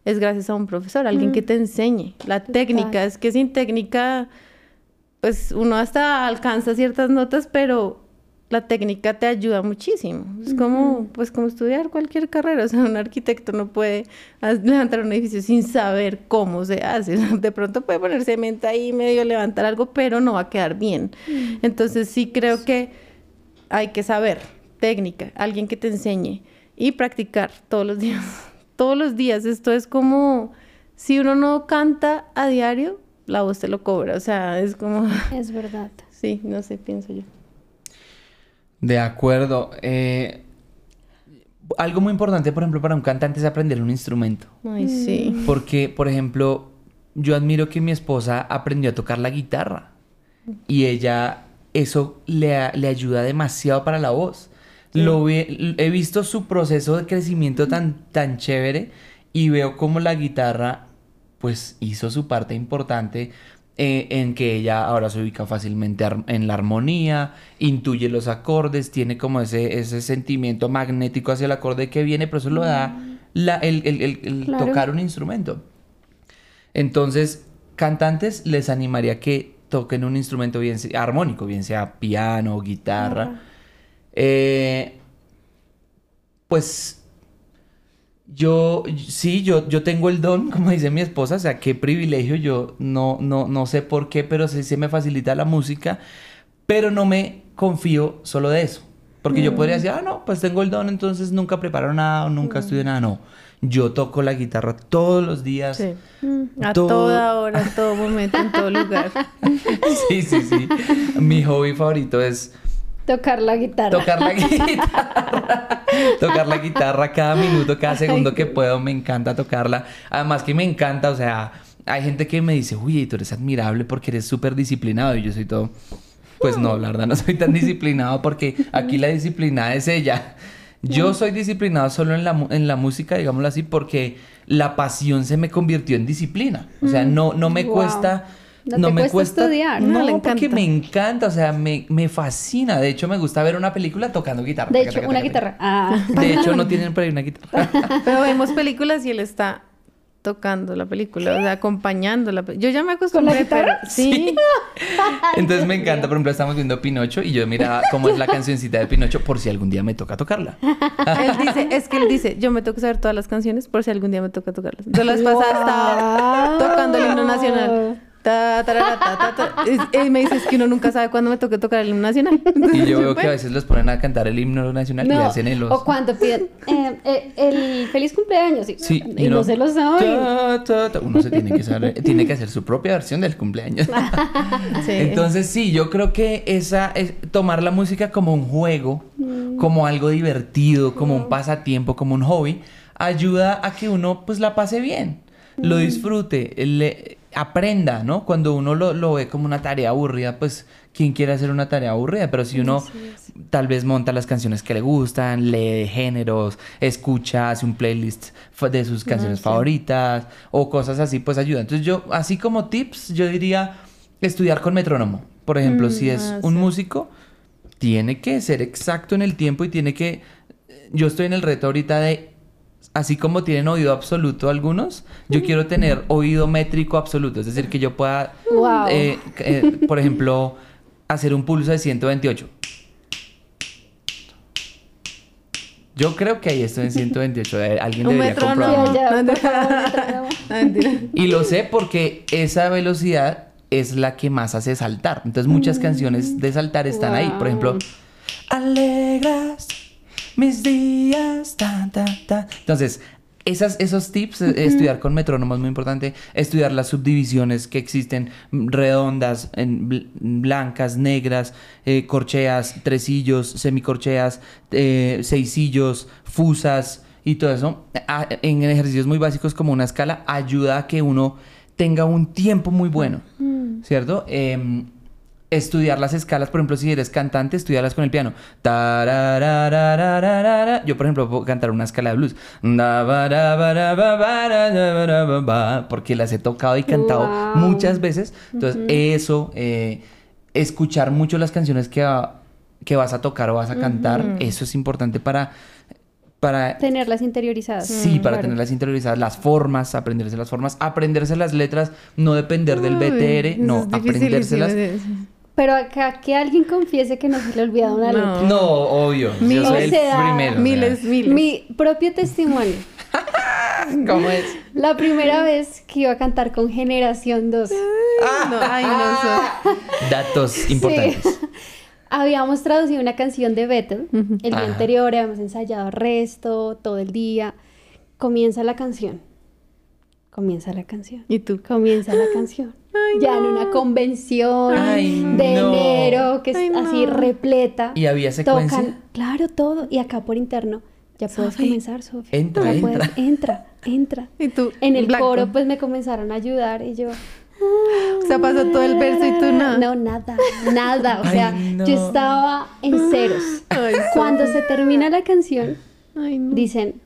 es gracias a un profesor, alguien que te enseñe la técnica. Es que sin técnica, pues uno hasta alcanza ciertas notas, pero la técnica te ayuda muchísimo. Es como, pues, como estudiar cualquier carrera. O sea, un arquitecto no puede levantar un edificio sin saber cómo se hace. De pronto puede poner cemento ahí, medio levantar algo, pero no va a quedar bien. Entonces, sí creo que hay que saber técnica, alguien que te enseñe y practicar todos los días. Todos los días. Esto es como, si uno no canta a diario, la voz te lo cobra. O sea, es como, Es verdad. sí, no sé, pienso yo. De acuerdo. Eh, algo muy importante, por ejemplo, para un cantante es aprender un instrumento. Ay, sí. Porque, por ejemplo, yo admiro que mi esposa aprendió a tocar la guitarra. Y ella, eso le, le ayuda demasiado para la voz. Lo ve- he visto su proceso de crecimiento tan, tan chévere y veo como la guitarra, pues, hizo su parte importante eh, en que ella ahora se ubica fácilmente en la armonía, intuye los acordes, tiene como ese, ese sentimiento magnético hacia el acorde que viene, pero eso lo da la- el, el- el- el Claro. tocar un instrumento. Entonces, cantantes les animaría que toquen un instrumento bien armónico, bien sea piano, guitarra. Eh, pues yo, sí, yo, yo tengo el don, como dice mi esposa, o sea, qué privilegio, yo no, no, no sé por qué, pero sí se me facilita la música, pero no me confío solo de eso. Porque yo podría decir, ah, no, pues tengo el don, entonces nunca preparo nada o nunca estudio nada. No, yo toco la guitarra todos los días. Sí. A Todo- toda hora, en todo momento, en todo lugar. Sí, sí, sí. Mi hobby favorito es Tocar la guitarra. tocar la guitarra. tocar la guitarra cada minuto, cada segundo que puedo. Me encanta tocarla. Además que me encanta, o sea, hay gente que me dice, uy, tú eres admirable porque eres súper disciplinado. Y yo soy todo... Pues no, la verdad no soy tan disciplinado porque aquí la disciplina es ella. Yo soy disciplinado solo en la, en la música, digámoslo así, porque la pasión se me convirtió en disciplina. O sea, no, no me Wow. cuesta... No te me cuesta estudiar. No, No, le porque encanta. me encanta, o sea, me, me fascina. De hecho, me gusta ver una película tocando guitarra. De hecho, una guitarra. Ah. De hecho, no tienen por ahí una guitarra. Pero vemos películas y él está tocando la película, o sea, acompañando la Yo ya me acostumbré, ¿Con la pero sí. Entonces me encanta, por ejemplo, estamos viendo Pinocho y yo miraba cómo es la cancioncita de Pinocho por si algún día me toca tocarla. Él dice, es que él dice, yo me toca saber todas las canciones por si algún día me toca tocarlas. Entonces las pasadas estaba Wow. tocando el himno nacional. Ta, tarara, ta, ta, ta. Y- Y me dice, es que uno nunca sabe cuándo me toque tocar el himno nacional. Y yo veo que a Bueno, veces los ponen a cantar el himno nacional y No, hacen el O cuando piden eh, eh, el feliz cumpleaños. Y, Sí, y no uno- se lo saben. Uno se tiene que saber, tiene que hacer su propia versión del cumpleaños. sí. Entonces sí, yo creo que esa es tomar la música como un juego, como algo divertido, como un pasatiempo, como un hobby, ayuda a que uno pues la pase bien, lo disfrute, le aprenda, ¿no? Cuando uno lo, lo ve como una tarea aburrida, pues quién quiere hacer una tarea aburrida, pero si uno tal vez monta las canciones que le gustan, lee géneros, escucha, hace un playlist de sus canciones favoritas o cosas así, pues ayuda. Entonces yo, así como tips, yo diría estudiar con metrónomo. Por ejemplo, si es ah, un músico, tiene que ser exacto en el tiempo y tiene que... Yo estoy en el reto ahorita de, así como tienen oído absoluto algunos, yo quiero tener oído métrico absoluto, es decir, que yo pueda, Wow. eh, eh, por ejemplo, hacer un pulso de 128. Yo creo que ahí estoy en 128. eh, Alguien Un debería No, mentira. Y lo sé porque esa velocidad es la que más hace saltar. Entonces muchas canciones de saltar están ahí. Por ejemplo. Alegras mis días, ta, ta, ta. Entonces, esas, esos tips, eh, estudiar con metrónomo es muy importante, estudiar las subdivisiones que existen, mm, redondas, en bl- blancas, negras, eh, corcheas, tresillos, semicorcheas, eh, seisillos, fusas y todo eso. A- en ejercicios muy básicos como una escala ayuda a que uno tenga un tiempo muy bueno, ¿cierto? Em, estudiar las escalas, por ejemplo, si eres cantante, estudiarlas con el piano. Yo, por ejemplo, puedo cantar una escala de blues. Porque las he tocado y cantado Wow. muchas veces. Entonces, eso, eh, escuchar mucho las canciones que, va- que vas a tocar o vas a cantar, eso es importante para... para Tenerlas interiorizadas. Sí, para Claro. tenerlas interiorizadas, las formas, aprenderse las formas, aprenderse las letras, no depender del BTR, no, aprendérselas. Pero acá que alguien confiese que no se le ha olvidado una No. letra. No, obvio. Mil- yo soy el o sea, primero. o sea. Miles, miles. Mi propio testimonio. ¿Cómo es? La primera vez que iba a cantar con Generación 2. No, ay, no, eso- Datos importantes. Sí. Habíamos traducido una canción de Betel. El día Ajá. anterior habíamos ensayado resto, todo el día. Comienza la canción. Comienza la canción. ¿Y tú? Comienza la canción. Ay, ya en una convención Ay, de no. enero, que es Ay, así no. repleta. ¿Y había secuencia? Tocan, claro, todo. Y acá por interno, ya puedes comenzar, Sofía. Entra, Ya entra. puedes- entra, entra. ¿Y tú? En el Blanco. coro, pues me comenzaron a ayudar y yo. O sea, pasó todo el verso y tú nada. No, nada, nada. O Ay, sea, no. yo estaba en ceros. Ay, Cuando se termina la canción, Ay, no. dicen, "Ah,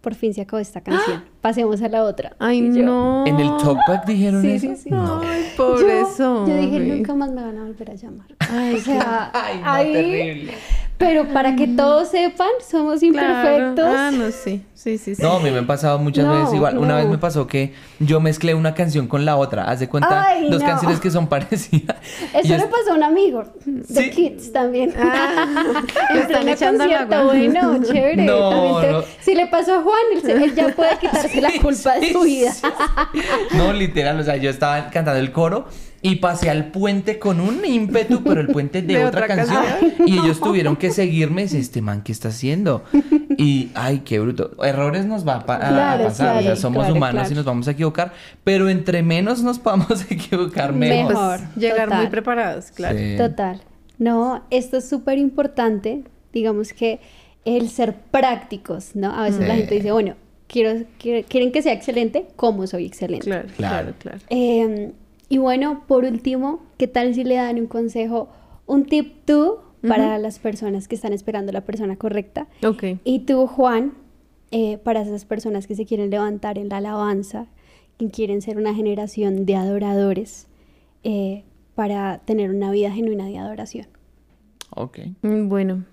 por fin se acabó esta canción. Pasemos a la otra. Ay, yo, no. ¿En el talkback dijeron Sí, eso? sí, sí. No. Ay, Yo, pobre yo dije, nunca más me van a volver a llamar. Ay, o sea, Ay, no, ahí- terrible. Pero para que todos sepan, somos Claro. imperfectos. Ah, no, sí. Sí, sí, sí. No, a mí me han pasado muchas No, veces igual. Una vez me pasó que yo mezclé una canción con la otra. Haz de cuenta, Ay, dos no. canciones que son parecidas. Eso es- le pasó a un amigo de Sí. Kids también. Ah, En pleno concierto, bueno, chévere. Te-. Si le pasó a Juan, él, se- él ya puede quitarse la Sí, culpa de su vida. sí, sí. No, literal, o sea, yo estaba cantando el coro y pasé al puente con un ímpetu, pero el puente de, De otra, otra canción. canción. Y ellos tuvieron que seguirme este man, ¿qué está haciendo? Y, ay, qué bruto. Errores nos va a, pa- a Claro, pasar, o sea, somos claro, humanos claro. y nos vamos a equivocar, pero entre menos nos podamos equivocar, mejor. Mejor. Pues, llegar total. muy preparados, claro. Sí. Total. No, esto es súper importante. Digamos que el ser prácticos, ¿no? A veces la gente dice, bueno, quiero, quiero- quieren que sea excelente, ¿cómo soy excelente? Claro, Claro. claro, claro. Eh, y bueno, por último, ¿qué tal si le dan un consejo, un tip tú para las personas que están esperando la persona correcta? Ok. Y tú, Juan, eh, para esas personas que se quieren levantar en la alabanza, que quieren ser una generación de adoradores, eh, para tener una vida genuina de adoración. Ok. Mm, Bueno,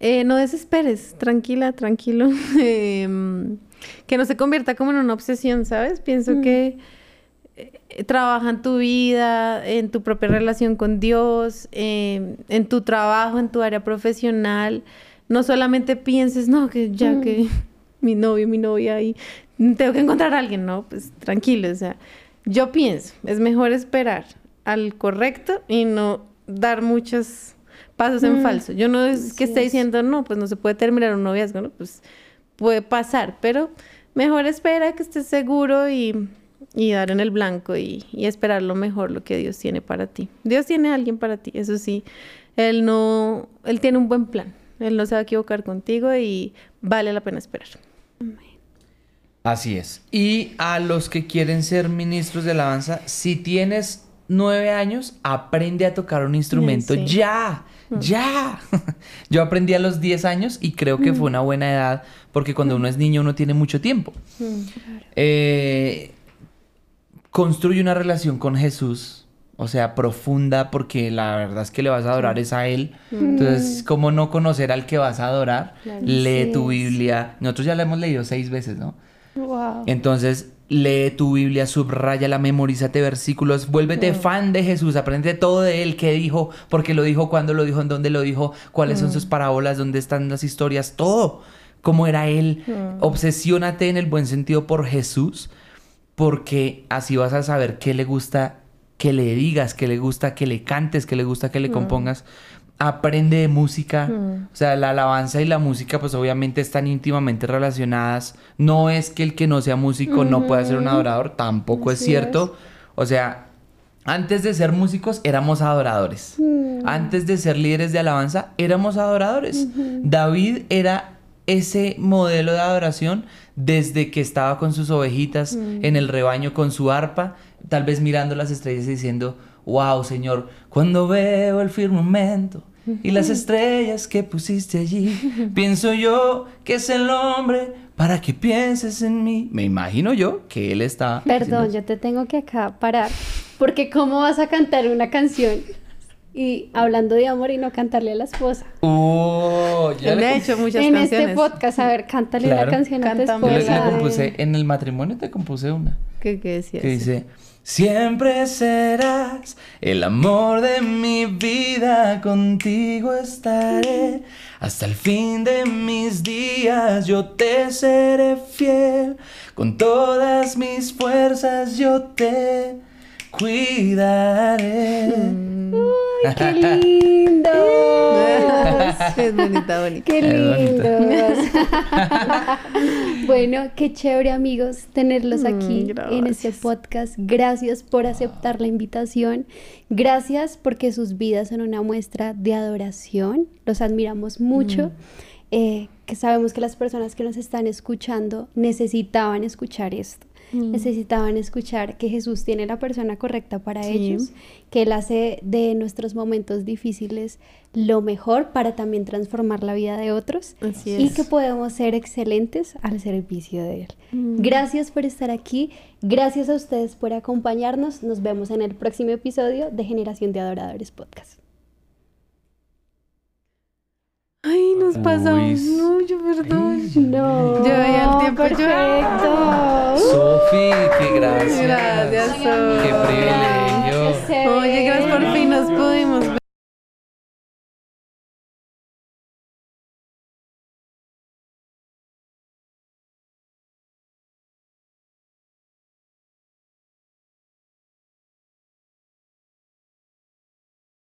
Eh, no desesperes, tranquila, tranquilo. Em, que no se convierta como en una obsesión, ¿sabes? Pienso que trabaja en tu vida, en tu propia relación con Dios, em, en tu trabajo, en tu área profesional. No solamente pienses, no, que ya que mi novio, mi novia y tengo que encontrar a alguien, no, pues tranquilo, o sea, yo pienso, es mejor esperar al correcto y no dar muchos pasos en Mm, falso. Yo no es que así esté es. diciendo, no, pues no se puede terminar un noviazgo, ¿no? Pues puede pasar, pero mejor espera que estés seguro y, y dar en el blanco y, y esperar lo mejor, lo que Dios tiene para ti. Dios tiene a alguien para ti, eso sí. Él no, Él tiene un buen plan. Él no se va a equivocar contigo y vale la pena esperar. Así es. Y a los que quieren ser ministros de alabanza, si tienes nueve años, aprende a tocar un instrumento. sí. Ya, ya. Yo aprendí a los 10 años y creo que fue una buena edad porque cuando uno es niño uno tiene mucho tiempo. Eh, construye una relación con Jesús. O sea, profunda, porque la verdad es que le vas a adorar es a Él. Entonces, ¿cómo no conocer al que vas a adorar? Claro. Lee tu. Biblia. Nosotros ya la hemos leído seis veces, ¿no? Wow. Entonces, lee tu Biblia, subrayala, memorízate versículos, vuélvete fan de Jesús, aprende todo de él, qué dijo, por qué lo dijo, cuándo lo dijo, en dónde lo dijo, cuáles son sus parábolas, dónde están las historias, todo, cómo era él. Obsesiónate en el buen sentido por Jesús, porque así vas a saber qué le gusta que le digas, qué le gusta que le cantes, qué le gusta que le compongas. aprende de música. Mm. O sea, la alabanza y la música pues obviamente están íntimamente relacionadas. No es que el que no sea músico no pueda ser un adorador, tampoco es cierto. O sea, antes de ser músicos éramos adoradores. Mm. Antes de ser líderes de alabanza éramos adoradores. David era ese modelo de adoración desde que estaba con sus ovejitas en el rebaño con su arpa, tal vez mirando las estrellas y diciendo, wow, Señor, cuando veo el firmamento y las estrellas que pusiste allí, pienso yo que es el hombre para que pienses en mí. Me imagino yo que él está... Perdón, yo te tengo que acá parar. Porque ¿cómo vas a cantar una canción y hablando de amor y no cantarle a la esposa? Oh, ya le com- hecho muchas en canciones. este podcast, a ver, cántale Claro. una canción a tu Cántame. yo le- esposa. compuse, en el matrimonio te compuse una. ¿Qué, qué decías? que dice, siempre serás el amor de mi vida, contigo estaré. Hasta el fin de mis días yo te seré fiel, con todas mis fuerzas yo te cuidaré. ¡Ay, qué lindos! es bonita, bonita. ¡Qué lindos! bueno, qué chévere amigos tenerlos Mm, aquí en este podcast. Gracias por aceptar la invitación. Gracias porque sus vidas son una muestra de adoración. Los admiramos mucho. Mm. Eh, que sabemos que las personas que nos están escuchando necesitaban escuchar esto. Mm. Necesitaban escuchar que Jesús tiene la persona correcta para Sí. ellos, que Él hace de nuestros momentos difíciles lo mejor para también transformar la vida de otros Así y es. que podemos ser excelentes al servicio de Él. Mm. Gracias por estar aquí, gracias a ustedes por acompañarnos, nos vemos en el próximo episodio de Generación de Adoradores Podcast. Ay, nos pasamos Uy. mucho, perdón. No, Yo veía el tiempo, yo- perfecto. Sofi, qué gracias. Gracias, Sofi. Qué privilegio. Oye, gracias por fin nos pudimos ver.